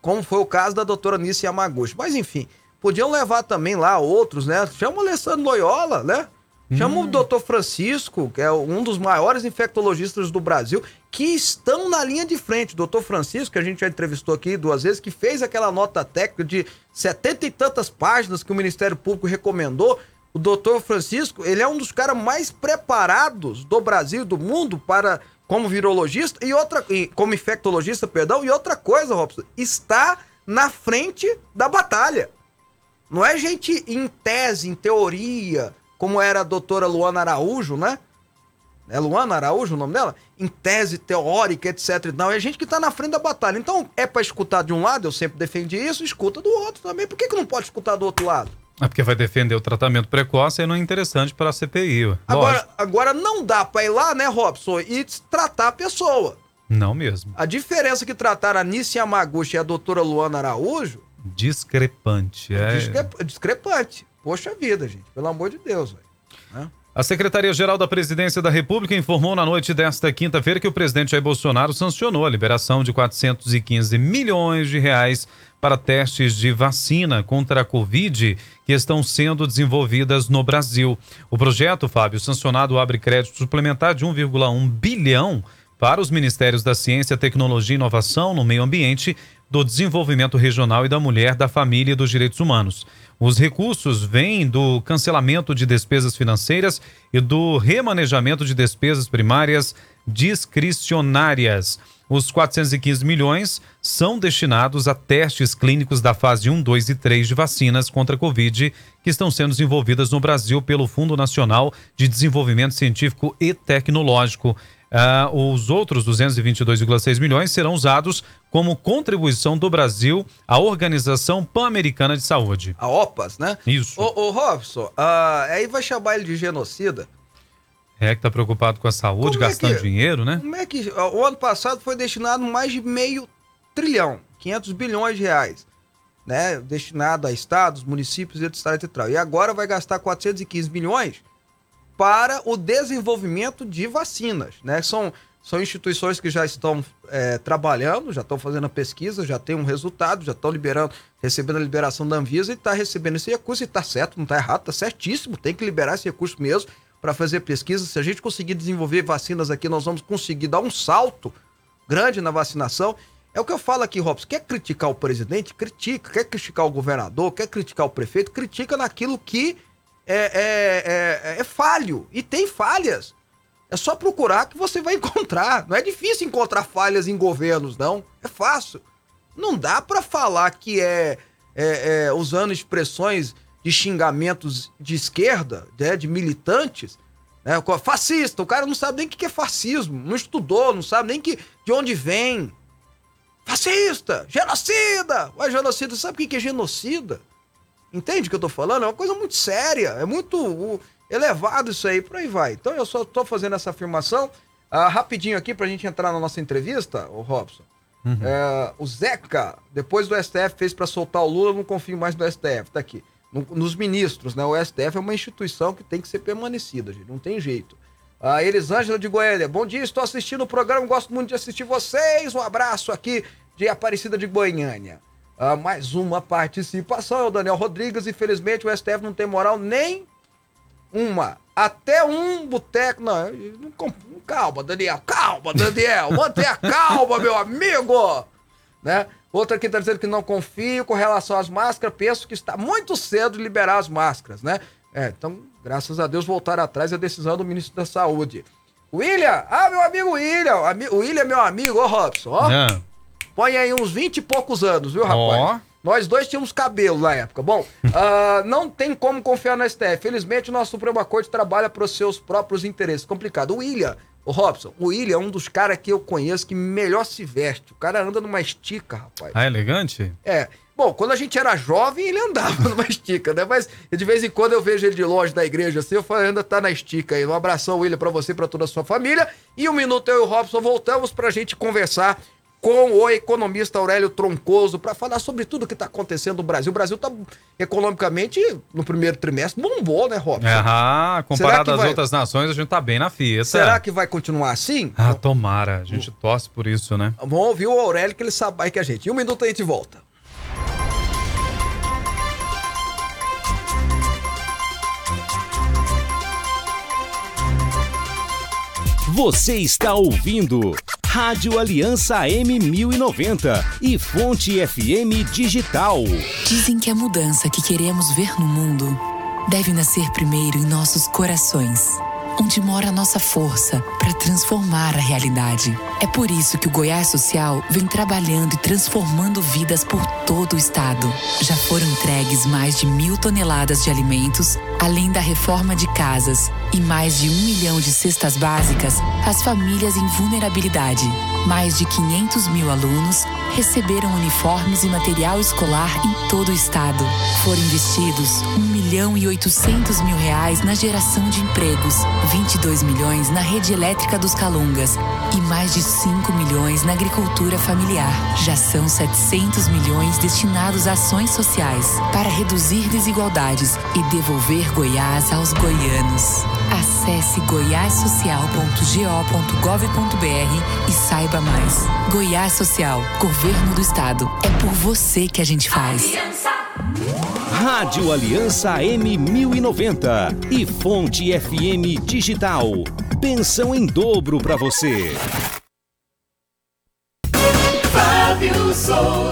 como foi o caso da doutora Nice Yamaguchi. Mas enfim, Podiam levar também lá outros, né? Chama o Alessandro Loyola, né? Chama hum. o doutor Francisco, que é um dos maiores infectologistas do Brasil, que estão na linha de frente. O doutor Francisco, que a gente já entrevistou aqui duas vezes, que fez aquela nota técnica de setenta e tantas páginas que o Ministério Público recomendou. O doutor Francisco, ele é um dos caras mais preparados do Brasil e do mundo para como virologista e outra, e, como infectologista, perdão, e outra coisa, Robson, está na frente da batalha. Não é gente em tese, em teoria, como era a doutora Luana Araújo, né? É Luana Araújo o nome dela? Em tese teórica, etc. Não, é gente que está na frente da batalha. Então, é para escutar de um lado, eu sempre defendi isso, escuta do outro também. Por que, que não pode escutar do outro lado? É porque vai defender o tratamento precoce e não é interessante para a CPI. Agora, agora não dá para ir lá, né, Robson, e tratar a pessoa. Não mesmo. A diferença que trataram a Nice Yamaguchi e a doutora Luana Araújo. Discrepante. É... Discrepante. Poxa vida, gente. Pelo amor de Deus, velho. Né? A Secretaria-Geral da Presidência da República informou na noite desta quinta-feira que o presidente Jair Bolsonaro sancionou a liberação de 415 milhões de reais para testes de vacina contra a Covid que estão sendo desenvolvidas no Brasil. O projeto, Fábio, sancionado abre crédito suplementar de 1,1 bilhão para os Ministérios da Ciência, Tecnologia e Inovação no Meio Ambiente, do Desenvolvimento Regional e da Mulher, da Família e dos Direitos Humanos. Os recursos vêm do cancelamento de despesas financeiras e do remanejamento de despesas primárias discricionárias. Os 415 milhões são destinados a testes clínicos da fase 1, 2 e 3 de vacinas contra a Covid que estão sendo desenvolvidas no Brasil pelo Fundo Nacional de Desenvolvimento Científico e Tecnológico. Uh, os outros 222,6 milhões serão usados como contribuição do Brasil à Organização Pan-Americana de Saúde. A OPAS, né? Isso. Ô, ô Robson, uh, aí vai chamar ele de genocida? É que tá preocupado com a saúde, como gastando é que, dinheiro, né? Como é que. O ano passado foi destinado mais de meio trilhão, 500 bilhões de reais, né? Destinado a estados, municípios, etc. E agora vai gastar 415 bilhões para o desenvolvimento de vacinas, né? São, são instituições que já estão é, trabalhando, já estão fazendo a pesquisa, já tem um resultado, já estão liberando, recebendo a liberação da Anvisa e está recebendo esse recurso e está certo, não está errado, está certíssimo, tem que liberar esse recurso mesmo para fazer pesquisa. Se a gente conseguir desenvolver vacinas aqui, nós vamos conseguir dar um salto grande na vacinação. É o que eu falo aqui, Robson. Quer criticar o presidente? Critica. Quer criticar o governador? Quer criticar o prefeito? Critica naquilo que é, é, é, é falho. E tem falhas. É só procurar que você vai encontrar. Não é difícil encontrar falhas em governos, não. É fácil. Não dá para falar que é, é, é, usando expressões de xingamentos de esquerda, né, de militantes, né, fascista. O cara não sabe nem o que é fascismo, não estudou, não sabe nem que, de onde vem. Fascista, genocida. Ué, genocida, sabe o que é genocida? Entende o que eu tô falando? É uma coisa muito séria, é muito uh, elevado isso aí, por aí vai. Então eu só tô fazendo essa afirmação uh, rapidinho aqui pra gente entrar na nossa entrevista, o Robson. Uhum. Uh, o Zeca, depois do STF, fez para soltar o Lula, não confio mais no STF, tá aqui. No, nos ministros, né? O STF é uma instituição que tem que ser permanecida, gente, não tem jeito. A Elisângela de Goiânia, bom dia, estou assistindo o programa, gosto muito de assistir vocês. Um abraço aqui de Aparecida de Goiânia. Uh, mais uma participação é o Daniel Rodrigues. Infelizmente, o STF não tem moral nem uma. Até um boteco. Não, não, calma, Daniel. Calma, Daniel. Mantenha calma, meu amigo. Né? Outra aqui está dizendo que não confio com relação às máscaras. Penso que está muito cedo de liberar as máscaras, né? É, então, graças a Deus, voltar atrás a decisão do ministro da Saúde. William! Ah, meu amigo William! O William é meu amigo, ô Robson, ó. É. Põe aí uns 20 e poucos anos, viu, rapaz? Oh. Nós dois tínhamos cabelo na época. Bom, uh, não tem como confiar no STF. Felizmente, o nosso Supremo Corte trabalha para os seus próprios interesses. Complicado. O William, o Robson, o William é um dos caras que eu conheço que melhor se veste. O cara anda numa estica, rapaz. Ah, elegante? É. Bom, quando a gente era jovem, ele andava numa estica, né? Mas de vez em quando eu vejo ele de longe da igreja assim, eu falo, ainda tá na estica aí. Um abração, William, para você e pra toda a sua família. E um minuto eu e o Robson voltamos pra gente conversar com o economista Aurélio Troncoso para falar sobre tudo que está acontecendo no Brasil. O Brasil está economicamente, no primeiro trimestre, bombou, né, Robson? Ah, comparado às vai... outras nações, a gente está bem na fita. Será que vai continuar assim? Ah, tomara. A gente torce por isso, né? Vamos ouvir o Aurélio que ele sabe mais que a gente. Em um minuto a gente volta. Você está ouvindo Rádio Aliança M1090 e Fonte FM Digital. Dizem que a mudança que queremos ver no mundo deve nascer primeiro em nossos corações. Onde mora a nossa força para transformar a realidade. É por isso que o Goiás Social vem trabalhando e transformando vidas por todo o estado. Já foram entregues mais de mil toneladas de alimentos, além da reforma de casas e mais de um milhão de cestas básicas às famílias em vulnerabilidade. Mais de 500 mil alunos receberam uniformes e material escolar em todo o estado. Foram investidos 1 milhão e 800 mil reais na geração de empregos, 22 milhões na rede elétrica dos Calungas e mais de 5 milhões na agricultura familiar. Já são 700 milhões destinados a ações sociais para reduzir desigualdades e devolver Goiás aos goianos. Acesse goiassocial.go.gov.br e saiba mais. Goiás Social, Governo do Estado. É por você que a gente faz. Rádio Aliança M1090 e Fonte FM Digital. Pensão em dobro para você. Fábio Souza.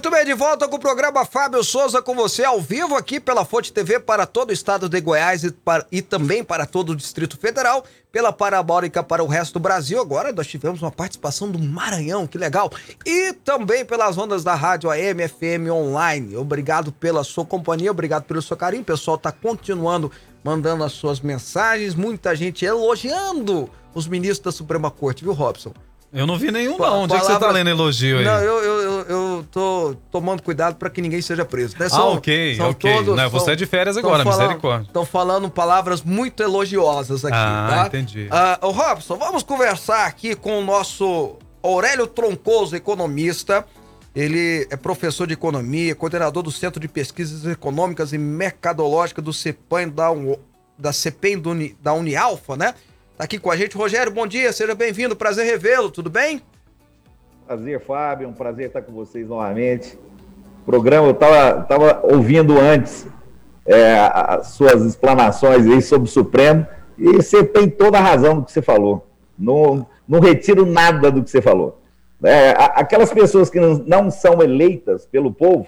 Muito bem, de volta com o programa Fábio Souza com você ao vivo aqui pela Fonte TV para todo o estado de Goiás e, para- e também para todo o Distrito Federal, pela Parabólica para o resto do Brasil. Agora nós tivemos uma participação do Maranhão, que legal. E também pelas ondas da rádio AM, FM online. Obrigado pela sua companhia, obrigado pelo seu carinho. O pessoal está continuando mandando as suas mensagens, muita gente elogiando os ministros da Suprema Corte, viu, Robson? Eu não vi nenhum, não. Onde é que você tá lendo elogio aí? Não, eu, eu, eu, eu tô tomando cuidado para que ninguém seja preso. Né? Ah, ok, ok. Não, você é de férias agora, misericórdia. Estão falando palavras muito elogiosas aqui, Ah, tá? entendi. Ah, ô Robson, vamos conversar aqui com o nosso Aurélio Troncoso, economista. Ele é professor de economia, coordenador do Centro de Pesquisas Econômicas e Mercadológicas do CEPAM da, da da Unialfa, né? Tá aqui com a gente. Rogério, bom dia, seja bem-vindo, prazer revê-lo, tudo bem? Prazer, Fábio. Um prazer estar com vocês novamente. O programa eu estava tava ouvindo antes é, as suas explanações aí sobre o Supremo e você tem toda a razão do que você falou. Não, não retiro nada do que você falou. É, aquelas pessoas que não são eleitas pelo povo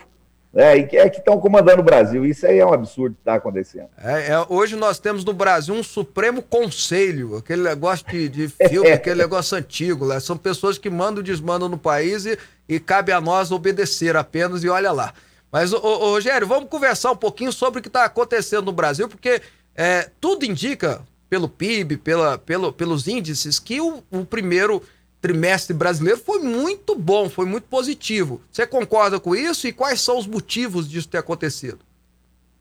né, e que é que estão comandando o Brasil, isso aí é um absurdo que está acontecendo. É, é, hoje nós temos no Brasil um Supremo Conselho, aquele negócio de, de filme, aquele negócio antigo. Né? São pessoas que mandam e desmandam no país e, e cabe a nós obedecer apenas e olha lá. Mas, ô, ô, ô, Rogério, vamos conversar um pouquinho sobre o que está acontecendo no Brasil, porque é, tudo indica, pelo PIB, pela, pelo, pelos índices, que o, o primeiro trimestre brasileiro foi muito bom, foi muito positivo. Você concorda com isso e quais são os motivos disso ter acontecido?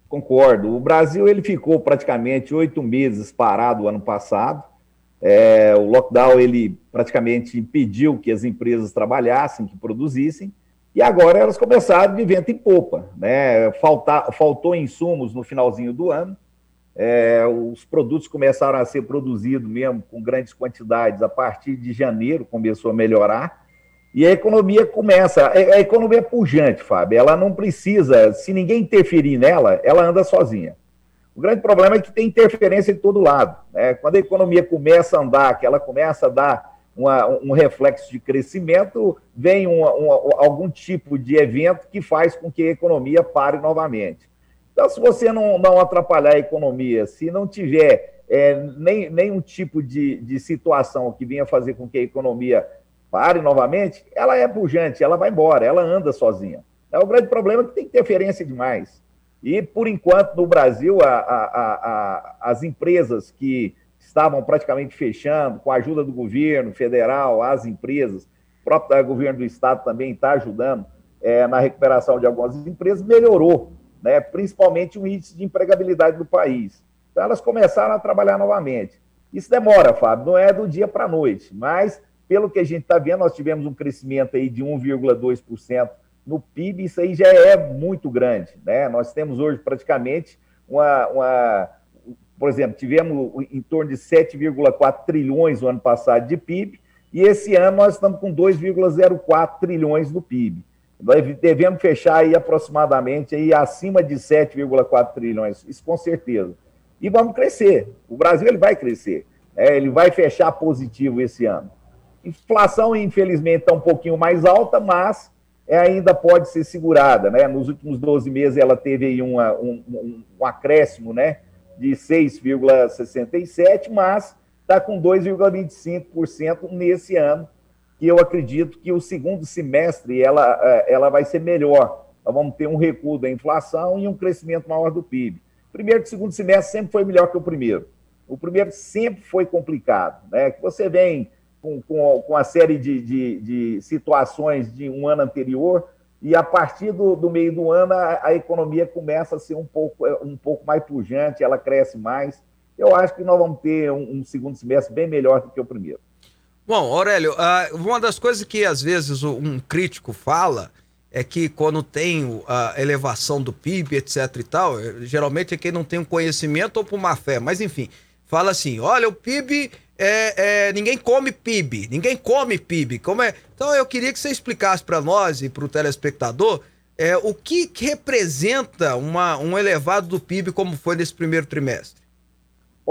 Concordo. O Brasil ele ficou praticamente oito meses parado ano passado. É, o lockdown ele praticamente impediu que as empresas trabalhassem, que produzissem, e agora elas começaram de vento em popa. Né? Falta, faltou insumos no finalzinho do ano, é, os produtos começaram a ser produzidos mesmo com grandes quantidades a partir de janeiro, começou a melhorar. E a economia começa. A a economia é pujante, Fábio. Ela não precisa, se ninguém interferir nela, ela anda sozinha. O grande problema é que tem interferência de todo lado. né? Quando a economia começa a andar, que ela começa a dar uma- um reflexo de crescimento, vem um- um- algum tipo de evento que faz com que a economia pare novamente. Então, se você não, não atrapalhar a economia, se não tiver é, nem, nenhum tipo de, de situação que venha fazer com que a economia pare novamente, ela é pujante, ela vai embora, ela anda sozinha. É o grande problema que tem interferência demais. E, por enquanto, no Brasil, a- a- a- as empresas que estavam praticamente fechando, com a ajuda do governo federal, as empresas, o próprio governo do estado também está ajudando é, na recuperação de algumas empresas, melhorou, né? principalmente o índice de empregabilidade do país. Então, elas começaram a trabalhar novamente. Isso demora, Fábio, não é do dia para a noite, mas, pelo que a gente está vendo, nós tivemos um crescimento aí de 1,2% no PIB, isso aí já é muito grande. Né? Nós temos hoje praticamente uma, uma por exemplo, tivemos em torno de 7,4 trilhões no ano passado de PIB, e esse ano nós estamos com 2,04 trilhões no PIB. Nós devemos fechar aí aproximadamente aí acima de 7,4 trilhões, isso com certeza. E vamos crescer. O Brasil ele vai crescer. né? ele vai fechar positivo esse ano. Inflação, infelizmente, está um pouquinho mais alta, mas é, ainda pode ser segurada. Né? Nos últimos 12 meses ela teve aí uma, um, um, acréscimo né, de 6,67%, mas está com 2,25% nesse ano, que eu acredito que o segundo semestre ela, é, ela vai ser melhor. Nós vamos ter um recuo da inflação e um crescimento maior do PIB. Primeiro e segundo semestre sempre foi melhor que o primeiro. O primeiro sempre foi complicado, né? Que você vem com, com, com a série de, de, de, situações de um ano anterior e a partir do, do meio do ano a, a, economia começa a ser um pouco, um pouco mais pujante, ela cresce mais. Eu acho que nós vamos ter um, um segundo semestre bem melhor do que o primeiro. Bom, Aurélio, uh, uma das coisas que às vezes um crítico fala é que quando tem a elevação do PIB, etc e tal, é, geralmente é quem não tem um conhecimento ou por má fé, mas enfim, fala assim, olha, o PIB, é, é ninguém come PIB, ninguém come PIB, como é? Então eu queria que você explicasse para nós e para o telespectador é, o que, que representa uma, um elevado do PIB como foi nesse primeiro trimestre.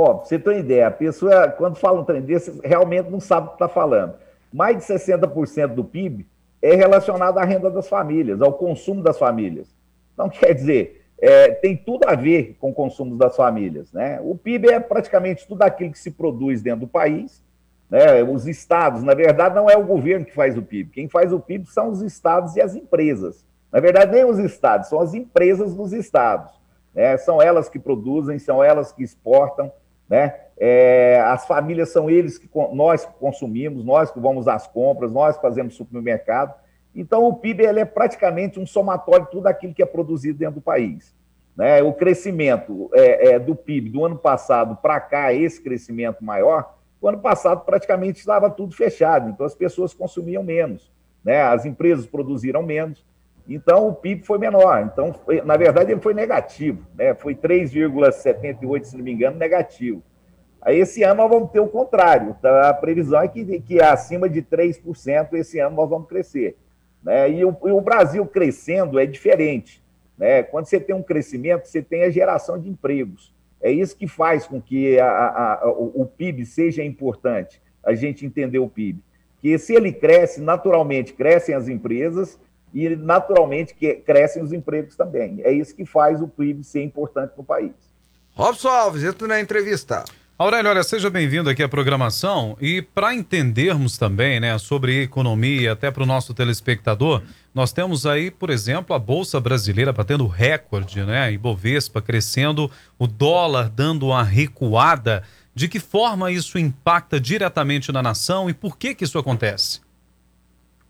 Ó, pra você ter uma ideia, a pessoa, quando fala um trem desse, realmente não sabe o que está falando. Mais de 60% do PIB é relacionado à renda das famílias, ao consumo das famílias. Então, quer dizer, é, tem tudo a ver com o consumo das famílias. Né? O PIB é praticamente tudo aquilo que se produz dentro do país. Né? Os estados, na verdade, não é o governo que faz o PIB. Quem faz o PIB são os estados e as empresas. Na verdade, nem os estados, são as empresas dos estados. Né? São elas que produzem, são elas que exportam. Né? É, as famílias são eles que nós consumimos, nós que vamos às compras, nós que fazemos supermercado. Então, o PIB ele é praticamente um somatório de tudo aquilo que é produzido dentro do país. Né? O crescimento é, é, do PIB do ano passado para cá, esse crescimento maior, o ano passado praticamente estava tudo fechado, então as pessoas consumiam menos, né? as empresas produziram menos, então o PIB foi menor. Então, foi, na verdade, ele foi negativo, né? foi 3,78, se não me engano, negativo. Aí esse ano nós vamos ter o contrário, tá? a previsão é que, que acima de 3% esse ano nós vamos crescer. Né? E, o, e o Brasil crescendo é diferente. Né? Quando você tem um crescimento, você tem a geração de empregos. É isso que faz com que a, a, a, o, o PIB seja importante, a gente entender o PIB. Que se ele cresce, naturalmente crescem as empresas e naturalmente que crescem os empregos também. É isso que faz o PIB ser importante no país. Robson Alves, entra na entrevista. Aurélio, olha, seja bem-vindo aqui à programação e para entendermos também, né, sobre economia, até para o nosso telespectador, nós temos aí, por exemplo, a Bolsa Brasileira batendo recorde, né, Ibovespa crescendo, o dólar dando uma recuada. De que forma isso impacta diretamente na nação e por que que isso acontece?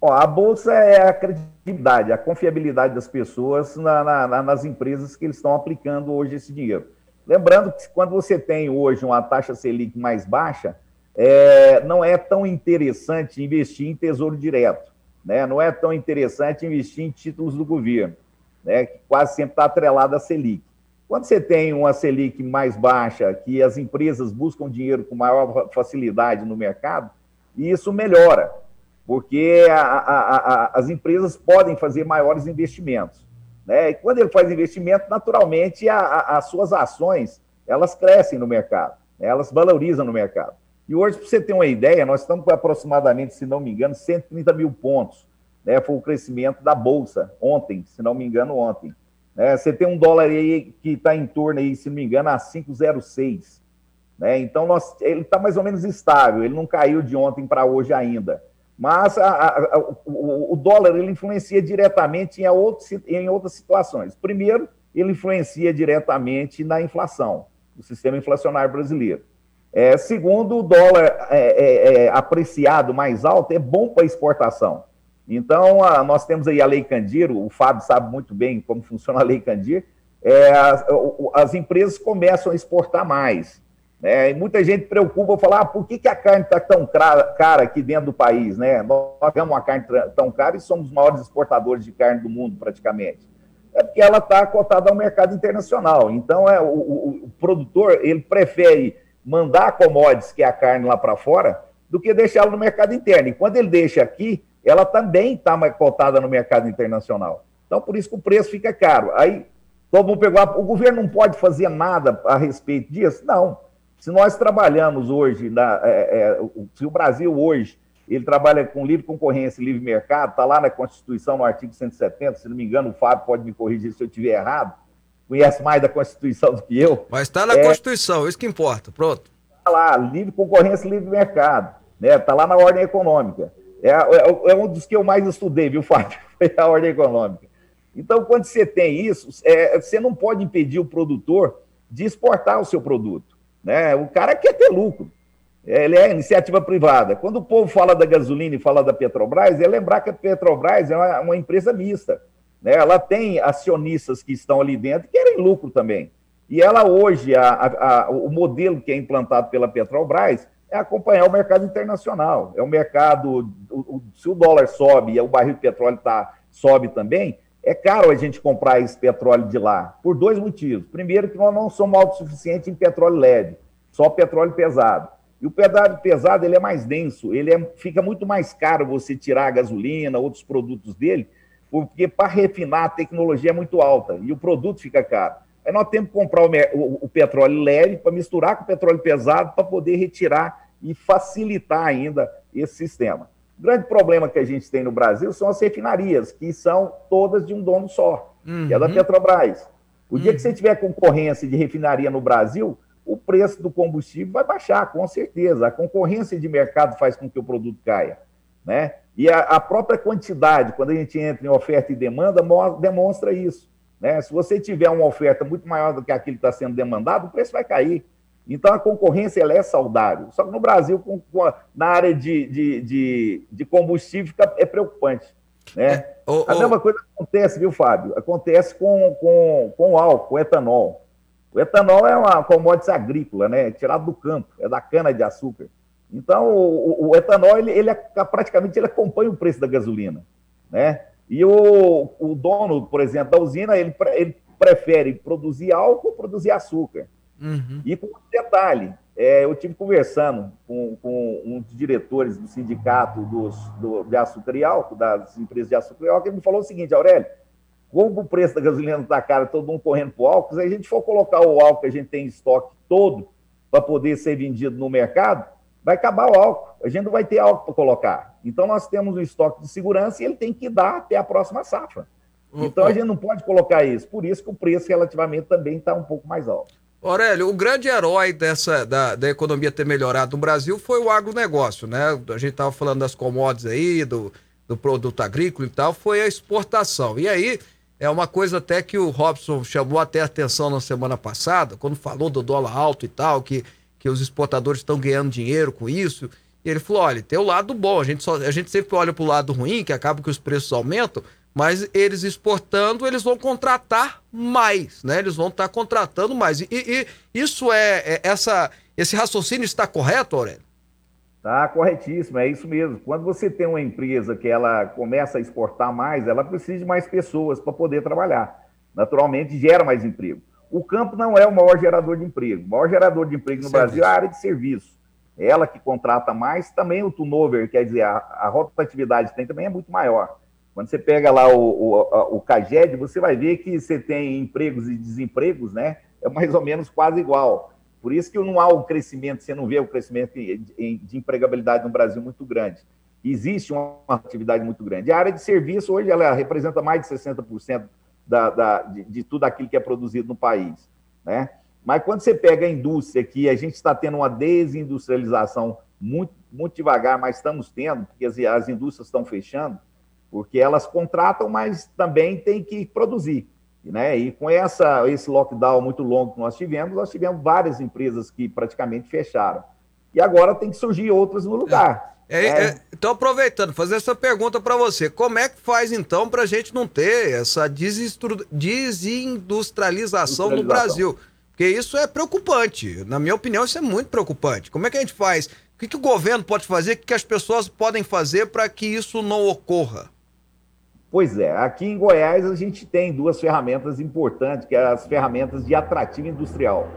Ó, a Bolsa é a credibilidade, a confiabilidade das pessoas na, na, nas empresas que eles estão aplicando hoje esse dinheiro. Lembrando que quando você tem hoje uma taxa Selic mais baixa, é, não é tão interessante investir em tesouro direto, né? não é tão interessante investir em títulos do governo, né? que quase sempre está atrelado à Selic. Quando você tem uma Selic mais baixa, que as empresas buscam dinheiro com maior facilidade no mercado, isso melhora, porque a, a, a, as empresas podem fazer maiores investimentos. Né? E quando ele faz investimento, naturalmente as suas ações elas crescem no mercado, né? elas valorizam no mercado. E hoje, para você ter uma ideia, nós estamos com aproximadamente, se não me engano, 130 mil pontos. Né? Foi o crescimento da Bolsa ontem, se não me engano, ontem. Né? Você tem um dólar aí que está em torno, aí, se não me engano, a 5,06. Né? Então, nós, ele está mais ou menos estável, ele não caiu de ontem para hoje ainda. Mas a, a, a, o, o, dólar ele influencia diretamente em, em outras situações. Primeiro, ele influencia diretamente na inflação, no sistema inflacionário brasileiro. É, segundo, o dólar é, é, é apreciado mais alto é bom para exportação. Então, nós temos aí a Lei Candir, o Fábio sabe muito bem como funciona a Lei Candir, é, as, as empresas começam a exportar mais. Né? E muita gente preocupa falar, ah, por que, que a carne está tão cara aqui dentro do país? Né? Nós temos uma carne tão cara e somos os maiores exportadores de carne do mundo, praticamente. É porque ela está cotada ao mercado internacional. Então, é, o, o, o, produtor ele prefere mandar commodities, que é a carne, lá para fora, do que deixá-la no mercado interno. E quando ele deixa aqui, ela também está cotada no mercado internacional. Então, por isso que o preço fica caro. Aí, todo mundo pegou, ah, o governo não pode fazer nada a respeito disso? Não. Se nós trabalhamos hoje, na, é, é, se o Brasil hoje ele trabalha com livre concorrência e livre mercado, está lá na Constituição, no artigo 170, se não me engano, o Fábio pode me corrigir se eu estiver errado, conhece mais da Constituição do que eu. Mas está na é, Constituição, isso que importa, pronto. Está lá, livre concorrência e livre mercado, né? Está lá na ordem econômica. É, é, é, um dos que eu mais estudei, viu, Fábio? Foi a ordem econômica. Então, quando você tem isso, é, você não pode impedir o produtor de exportar o seu produto. Né? O cara quer ter lucro. Ele é iniciativa privada. Quando o povo fala da gasolina e fala da Petrobras, é lembrar que a Petrobras é uma, uma empresa mista. Né? Ela tem acionistas que estão ali dentro que querem lucro também. E ela hoje, a, a, a, o modelo que é implantado pela Petrobras é acompanhar o mercado internacional. É o mercado, o, o, se o dólar sobe e o barril de petróleo tá, sobe também, é caro a gente comprar esse petróleo de lá, por dois motivos. Primeiro, que nós não somos autossuficientes em petróleo leve, só petróleo pesado. E o petróleo pesado ele é mais denso, ele é, fica muito mais caro você tirar a gasolina, outros produtos dele, porque para refinar a tecnologia é muito alta e o produto fica caro. Aí nós temos que comprar o, o, o petróleo leve para misturar com o petróleo pesado para poder retirar e facilitar ainda esse sistema. O grande problema que a gente tem no Brasil são as refinarias, que são todas de um dono só, uhum. que é da uhum. Petrobras. O uhum. dia que uhum. você tiver concorrência de refinaria no Brasil, o preço do combustível vai baixar, com certeza. A concorrência de mercado faz com que o produto caia. Né? E a, a própria quantidade, quando a gente entra em oferta e demanda, demonstra isso. Né? Se você tiver uma oferta muito maior do que aquilo que está sendo demandado, o preço vai cair. Então, a concorrência ela é saudável. Só que no Brasil, com, com, na área de, de, de, de combustível, fica, é preocupante. Né? É, oh, a mesma coisa acontece, viu, Fábio? Acontece com, com, com o álcool, o etanol. O etanol é uma commodity agrícola, né? É tirado do campo, é da cana-de-açúcar. Então, o, o, etanol, ele, ele é, praticamente ele acompanha o preço da gasolina, né? E o, o dono, por exemplo, da usina, ele, ele prefere produzir álcool ou produzir açúcar. Uhum. E com um detalhe, é, eu tive conversando com, com um dos diretores do sindicato dos, do, de açúcar e álcool, das empresas de açúcar e álcool, ele me falou o seguinte, Aurélio, como o preço da gasolina está caro, todo mundo correndo para o álcool, se a gente for colocar o álcool que a gente tem em estoque todo para poder ser vendido no mercado, vai acabar o álcool. A gente não vai ter álcool para colocar. Então, nós temos um estoque de segurança e ele tem que dar até a próxima safra. Então, a gente não pode colocar isso. Por isso que o preço, relativamente, também está um pouco mais alto. Aurélio, o grande herói dessa, da, da economia ter melhorado no Brasil foi o agronegócio, né? A gente estava falando das commodities aí, do, do produto agrícola e tal, foi a exportação. E aí, é uma coisa até que o Robson chamou até atenção na semana passada, quando falou do dólar alto e tal, que, que os exportadores estão ganhando dinheiro com isso. E ele falou: olha, tem o lado bom, a gente, só, a gente sempre olha para o lado ruim, que acaba que os preços aumentam, mas eles exportando, eles vão contratar mais, né? Eles vão estar tá contratando mais. E, e, isso é, é, essa, esse raciocínio está correto, Aurélio? Tá corretíssimo, é isso mesmo. Quando você tem uma empresa que ela começa a exportar mais, ela precisa de mais pessoas para poder trabalhar. Naturalmente, gera mais emprego. O campo não é o maior gerador de emprego. O maior gerador de emprego no Brasil é a área de serviço. Ela que contrata mais, também o turnover, quer dizer, a, a rotatividade tem também é muito maior. Quando você pega lá o, o, o CAGED, você vai ver que você tem empregos e desempregos, né? É mais ou menos quase igual. Por isso que não há o crescimento, você não vê o crescimento de empregabilidade no Brasil muito grande. Existe uma atividade muito grande. A área de serviço hoje ela representa mais de 60% da, da, de, de tudo aquilo que é produzido no país. Né? Mas quando você pega a indústria, que a gente está tendo uma desindustrialização muito, muito devagar, mas estamos tendo, porque as, as indústrias estão fechando, porque elas contratam, mas também tem que produzir. Né? E com essa, esse lockdown muito longo que nós tivemos, nós tivemos várias empresas que praticamente fecharam. E agora tem que surgir outras no lugar. É, é, é, então, aproveitando, fazer essa pergunta para você. Como é que faz, então, para a gente não ter essa desindustrialização no Brasil? Porque isso é preocupante. Na minha opinião, isso é muito preocupante. Como é que a gente faz? O que, que o governo pode fazer? O que, que as pessoas podem fazer para que isso não ocorra? Pois é, aqui em Goiás a gente tem duas ferramentas importantes, que é as ferramentas de atrativo industrial.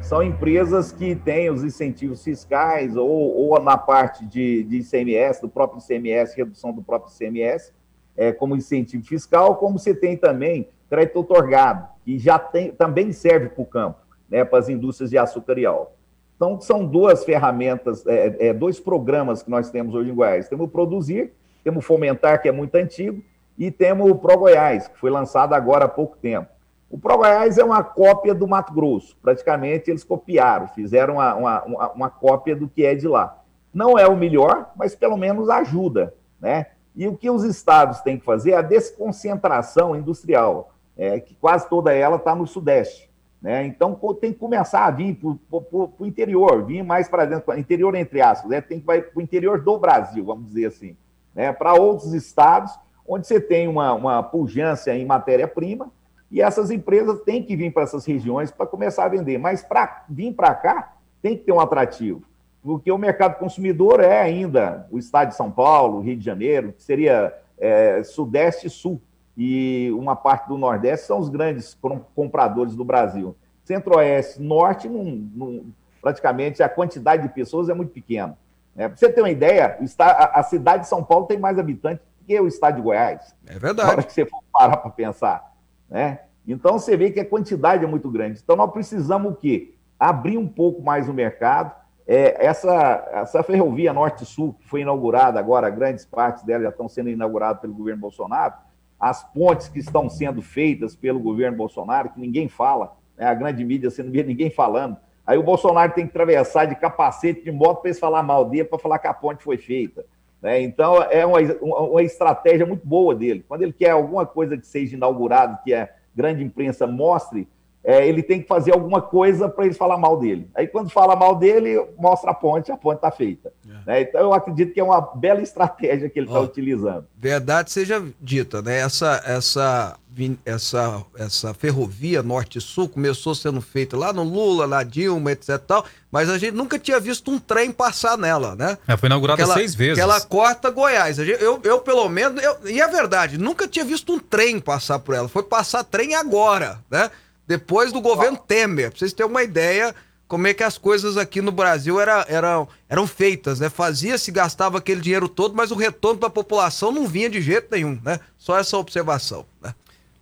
São empresas que têm os incentivos fiscais ou, ou na parte de, de ICMS, do próprio ICMS, redução do próprio ICMS, é, como incentivo fiscal, como você tem também crédito otorgado, que já tem, também serve para o campo, né, para as indústrias de açúcar e álcool. Então, são duas ferramentas, é, é, dois programas que nós temos hoje em Goiás. Temos o Produzir, temos o Fomentar, que é muito antigo, e temos o Pro Goiás, que foi lançado agora há pouco tempo. O Pro Goiás é uma cópia do Mato Grosso, praticamente eles copiaram, fizeram uma, uma, uma, cópia do que é de lá. Não é o melhor, mas pelo menos ajuda, né? E o que os estados têm que fazer é a desconcentração industrial, é, que quase toda ela está no Sudeste. Né? Então tem que começar a vir para o interior, vir mais para dentro, interior entre aspas, né? tem que ir para o interior do Brasil, vamos dizer assim, né? para outros estados, onde você tem uma, uma pujança em matéria-prima, e essas empresas têm que vir para essas regiões para começar a vender. Mas para vir para cá, tem que ter um atrativo porque o mercado consumidor é ainda o estado de São Paulo, Rio de Janeiro, que seria é, Sudeste e Sul, e uma parte do Nordeste são os grandes compradores do Brasil. Centro-Oeste, Norte, praticamente a quantidade de pessoas é muito pequena. Né? Para você ter uma ideia, a, cidade de São Paulo tem mais habitantes que o estado de Goiás. É verdade. Na hora que você for parar para pensar. Né? Então você vê que a quantidade é muito grande. Então nós precisamos o quê? Abrir um pouco mais o mercado, é, essa, essa ferrovia Norte-Sul, que foi inaugurada agora, grandes partes dela já estão sendo inauguradas pelo governo Bolsonaro, as pontes que estão sendo feitas pelo governo Bolsonaro, que ninguém fala, né, a grande mídia você não vê ninguém falando. Aí o Bolsonaro tem que atravessar de capacete de moto para eles falar mal dele, para falar que a ponte foi feita. Né? Então, é uma, uma estratégia muito boa dele. Quando ele quer alguma coisa que seja inaugurado, que a grande imprensa mostre, é, ele tem que fazer alguma coisa para eles falar mal dele. Aí, quando fala mal dele, mostra a ponte, a ponte está feita. É. Né? Então, eu acredito que é uma bela estratégia que ele está utilizando. Verdade seja dita, né? Essa, essa, essa, essa ferrovia norte-sul começou sendo feita lá no Lula, na Dilma, etc. Tal, mas a gente nunca tinha visto um trem passar nela, né? É, foi inaugurada seis vezes. Que ela corta Goiás. Eu, eu pelo menos, eu, e é verdade, nunca tinha visto um trem passar por ela. Foi passar trem agora, né? Depois do governo Temer. Pra vocês terem uma ideia como é que as coisas aqui no Brasil era, era, eram feitas, né? Fazia-se, gastava aquele dinheiro todo, mas o retorno para a população não vinha de jeito nenhum, né? Só essa observação, né?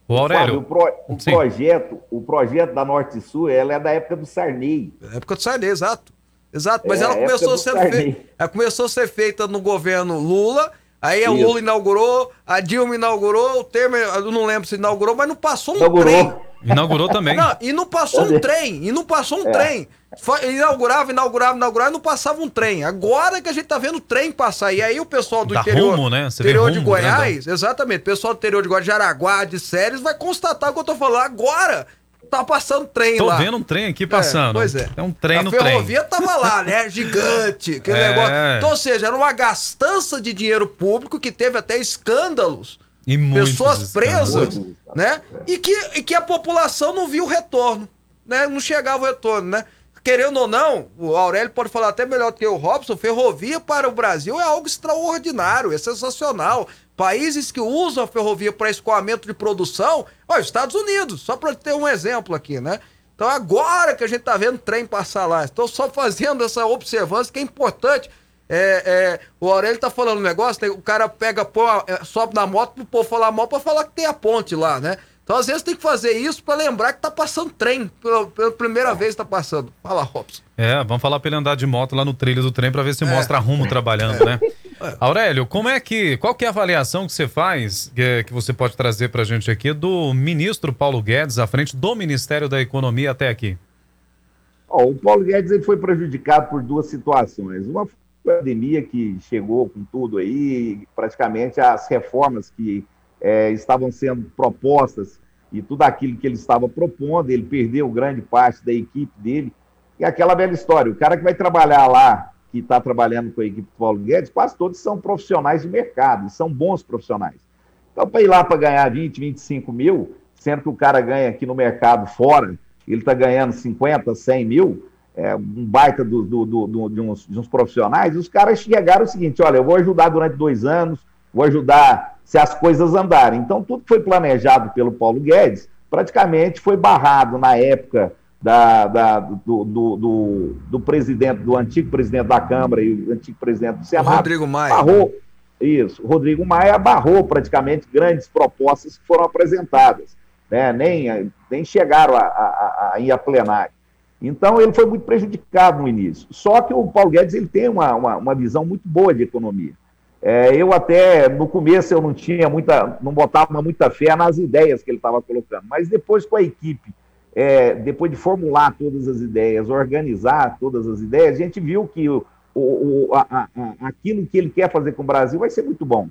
O Aurélio. Fábio, o, pro, o projeto, o projeto da Norte Sul, ela é da época do Sarney. Da época do Sarney, exato. Exato, mas é, ela começou a ser feita, ela começou a ser feita no governo Lula, aí o Lula inaugurou, a Dilma inaugurou, o Temer, eu não lembro se inaugurou, mas não passou um inaugurou. trem. Inaugurou também. Não, e não passou um trem, e não passou um é. trem. Inaugurava, inaugurava, inaugurava e não passava um trem. Agora que a gente tá vendo o trem passar. E aí o pessoal do interior, rumo, né? interior de Goiás, exatamente, o pessoal do interior de Goiás, de Araguá, de Séries, vai constatar o que eu tô falando. Agora tá passando trem Tô lá. Tô vendo um trem aqui passando. É, pois é. É um trem a no trem. A ferrovia tava lá, né? Gigante, aquele é. negócio. Então, ou seja, era uma gastança de dinheiro público que teve até escândalos e pessoas presas, né? E que, e que a população não viu o retorno, né? Não chegava o retorno, né? Querendo ou não, o Aurélio pode falar até melhor do que o Robson, ferrovia para o Brasil é algo extraordinário, é sensacional. Países que usam a ferrovia para escoamento de produção, ó, Estados Unidos, só para ter um exemplo aqui, né? Então agora que a gente tá vendo trem passar lá, estou só fazendo essa observância que é importante é, é, o Aurélio tá falando um negócio, o cara pega, pô, é, sobe na moto pro povo falar mal pra falar que tem a ponte lá, né? Então, às vezes, tem que fazer isso para lembrar que tá passando trem. Pela, pela primeira vez tá passando. Fala, Robson. É, vamos falar pra ele andar de moto lá no trilho do trem para ver se é. mostra rumo trabalhando, né? É. Aurélio, como é que. Qual que é a avaliação que você faz, que, que você pode trazer pra gente aqui, do ministro Paulo Guedes à frente do Ministério da Economia até aqui? Oh, o Paulo Guedes ele foi prejudicado por duas situações. Uma pandemia que chegou com tudo aí, praticamente as reformas que é, estavam sendo propostas e tudo aquilo que ele estava propondo, ele perdeu grande parte da equipe dele. E aquela velha história, o cara que vai trabalhar lá, que está trabalhando com a equipe do Paulo Guedes, quase todos são profissionais de mercado, são bons profissionais. Então, para ir lá para ganhar 20, 25 mil, sendo que o cara ganha aqui no mercado fora, ele está ganhando 50, 100 mil, é, um baita do, do, do, de, uns, de uns profissionais, os caras chegaram o seguinte: olha, eu vou ajudar durante dois anos, vou ajudar se as coisas andarem. Então, tudo que foi planejado pelo Paulo Guedes praticamente foi barrado na época da, da do, do, do, do, presidente, do antigo presidente da Câmara e o antigo presidente do Senado. Rodrigo Maia. Barrou, isso, Rodrigo Maia barrou praticamente grandes propostas que foram apresentadas. Né? Nem, nem chegaram a, a, a ir a plenário. Então ele foi muito prejudicado no início. Só que o Paulo Guedes ele tem uma, uma, uma visão muito boa de economia. É, eu até no começo eu não tinha muita, não botava muita fé nas ideias que ele estava colocando, mas depois com a equipe, é, depois de formular todas as ideias, organizar todas as ideias, a gente viu que o, o, a, a, aquilo que ele quer fazer com o Brasil vai ser muito bom.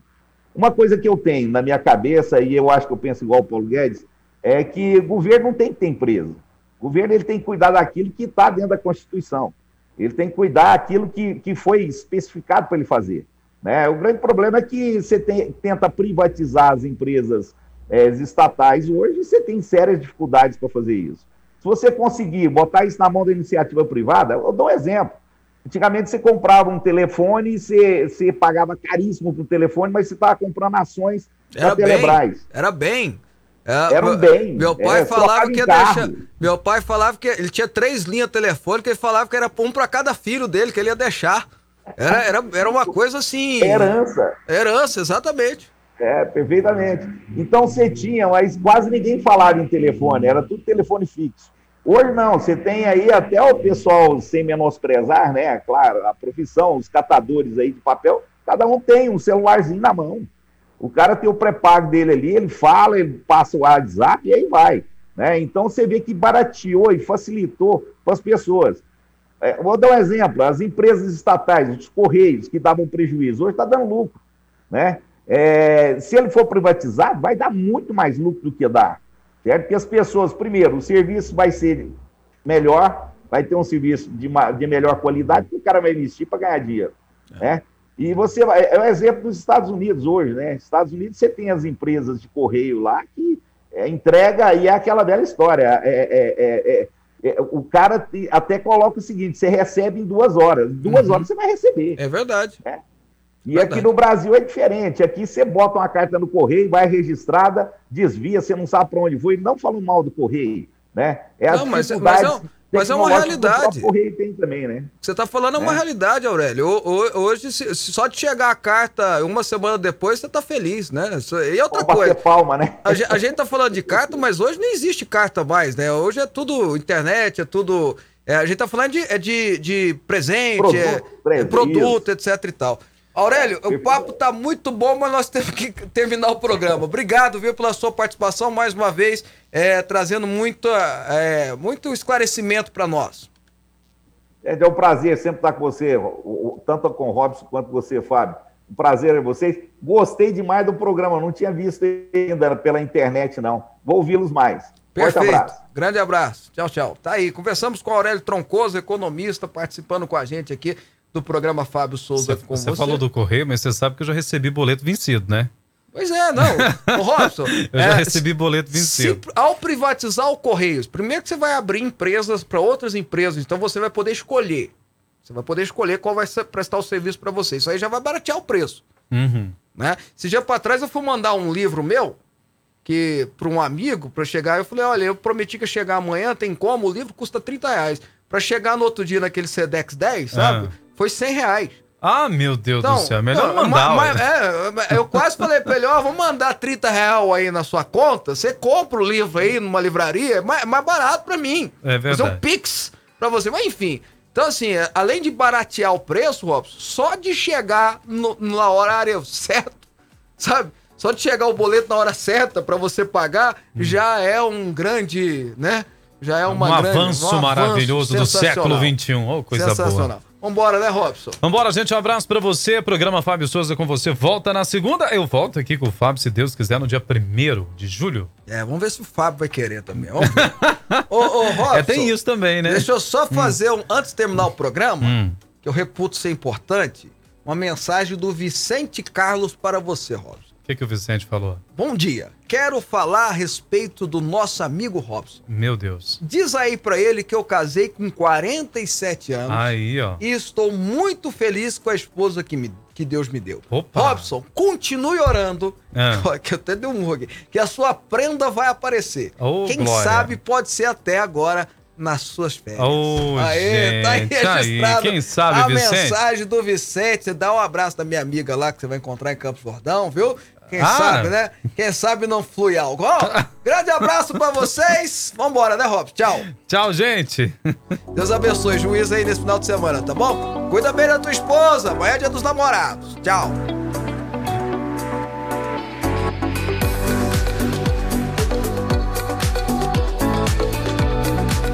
Uma coisa que eu tenho na minha cabeça, e eu acho que eu penso igual o Paulo Guedes, é que o governo não tem que ter empresa. O governo ele tem que cuidar daquilo que está dentro da Constituição. Ele tem que cuidar daquilo que, que foi especificado para ele fazer. Né? O grande problema é que você tem, tenta privatizar as empresas é, estatais hoje e você tem sérias dificuldades para fazer isso. Se você conseguir botar isso na mão da iniciativa privada, eu dou um exemplo. Antigamente você comprava um telefone e você, você pagava caríssimo para o telefone, mas você estava comprando ações da Telebrás. Bem, era bem. É, era um bem. Meu pai é, falava que ia deixar. Meu pai falava que ele tinha três linhas telefônicas, ele falava que era um para cada filho dele, que ele ia deixar. Era, era, era uma coisa assim. Herança. Herança, exatamente. É, perfeitamente. Então você tinha, mas quase ninguém falava em telefone, era tudo telefone fixo. Hoje não, você tem aí até o pessoal, sem menosprezar, né? Claro, a profissão, os catadores aí de papel, cada um tem um celularzinho na mão. O cara tem o pré-pago dele ali, ele fala, ele passa o WhatsApp e aí vai. Né? Então você vê que barateou e facilitou para as pessoas. É, vou dar um exemplo: as empresas estatais, os Correios, que davam prejuízo, hoje está dando lucro. Né? É, se ele for privatizado, vai dar muito mais lucro do que dá. Certo? Porque as pessoas, primeiro, o serviço vai ser melhor, vai ter um serviço de, uma, de melhor qualidade, que o cara vai investir para ganhar dinheiro. É. Né? E você vai, é o um exemplo dos Estados Unidos hoje, né? Estados Unidos você tem as empresas de correio lá que é, entrega e é aquela bela história. É, é, é, é o cara até coloca o seguinte: você recebe em duas horas. Duas uhum. horas você vai receber. É verdade. E verdade. aqui no Brasil é diferente. Aqui você bota uma carta no correio, vai registrada, desvia, você não sabe para onde foi. Não falando mal do correio, né? É não, mas, mas, é, mas é uma realidade. tem também, né? Você está falando é uma é. realidade, Aurélio. Hoje, só de chegar a carta uma semana depois, você está feliz, né? E outra Vamos coisa. palma, né? A, a gente está falando de carta, mas hoje não existe carta mais, né? Hoje é tudo internet, é tudo. É, a gente está falando de, é de, de presente, produto, é, é produto, etc e tal. Aurélio, o papo tá muito bom, mas nós temos que terminar o programa. Obrigado, viu, pela sua participação mais uma vez, é, trazendo muito, é, muito esclarecimento para nós. É, é um prazer sempre estar com você, tanto com o Robson quanto você, Fábio. Um prazer em vocês. Gostei demais do programa, não tinha visto ainda pela internet, não. Vou ouvi-los mais. Perfeito. Abraço. Grande abraço. Tchau, tchau. Tá aí. Conversamos com o Aurélio Troncoso, economista, participando com a gente aqui do programa Fábio Souza com você. Você falou do correio, mas você sabe que eu já recebi boleto vencido, né? Pois é, não. Ô, Robson. eu já é, recebi boleto vencido. Se, ao privatizar o Correios, primeiro que você vai abrir empresas para outras empresas, então você vai poder escolher. Você vai poder escolher qual vai ser, prestar o serviço para você. Isso aí já vai baratear o preço. Uhum. Né? Esse dia para trás eu fui mandar um livro meu que para um amigo, para chegar, eu falei: olha, eu prometi que ia chegar amanhã, tem como? O livro custa 30 reais. Para chegar no outro dia naquele Sedex 10, sabe? Ah foi 100 reais. Ah, meu Deus então, do céu, melhor não, mandar. Mas, é, eu quase falei pra ele, ó, vamos mandar 30 reais aí na sua conta, você compra o livro aí numa livraria, é mais, mais barato pra mim. É verdade. Fazer um Pix pra você, mas enfim. Então, assim, é, além de baratear o preço, Robson, só de chegar no, na horária certa, sabe? Só de chegar o boleto na hora certa para você pagar, hum. já é um grande, né? Já é uma um grande, avanço um maravilhoso avanço do século XXI. Oh, coisa boa. Vambora, né, Robson? Vambora, gente. Um abraço para você. Programa Fábio Souza com você. Volta na segunda. Eu volto aqui com o Fábio, se Deus quiser, no dia 1 de julho. É, vamos ver se o Fábio vai querer também. Vamos ver. ô, ô, Robson. É, tem isso também, né? Deixa eu só hum. fazer, hum. um, antes de terminar o programa, hum. que eu reputo ser importante, uma mensagem do Vicente Carlos para você, Robson. O que, que o Vicente falou? Bom dia. Quero falar a respeito do nosso amigo Robson. Meu Deus. Diz aí para ele que eu casei com 47 anos. Aí, ó. E estou muito feliz com a esposa que, me, que Deus me deu. Opa. Robson, continue orando. É. Que eu até dei um aqui. Que a sua prenda vai aparecer. Oh, Quem glória. sabe pode ser até agora nas suas férias. Oh, Aê, tá aí registrado. Aí, quem sabe, a Vicente? mensagem do Vicente. Dá um abraço da minha amiga lá que você vai encontrar em Campos Jordão, viu? Quem Ah. sabe, né? Quem sabe não flui algo. Ó, grande abraço pra vocês. Vambora, né, Robson? Tchau. Tchau, gente. Deus abençoe, juiz aí nesse final de semana, tá bom? Cuida bem da tua esposa. Amanhã é dia dos namorados. Tchau.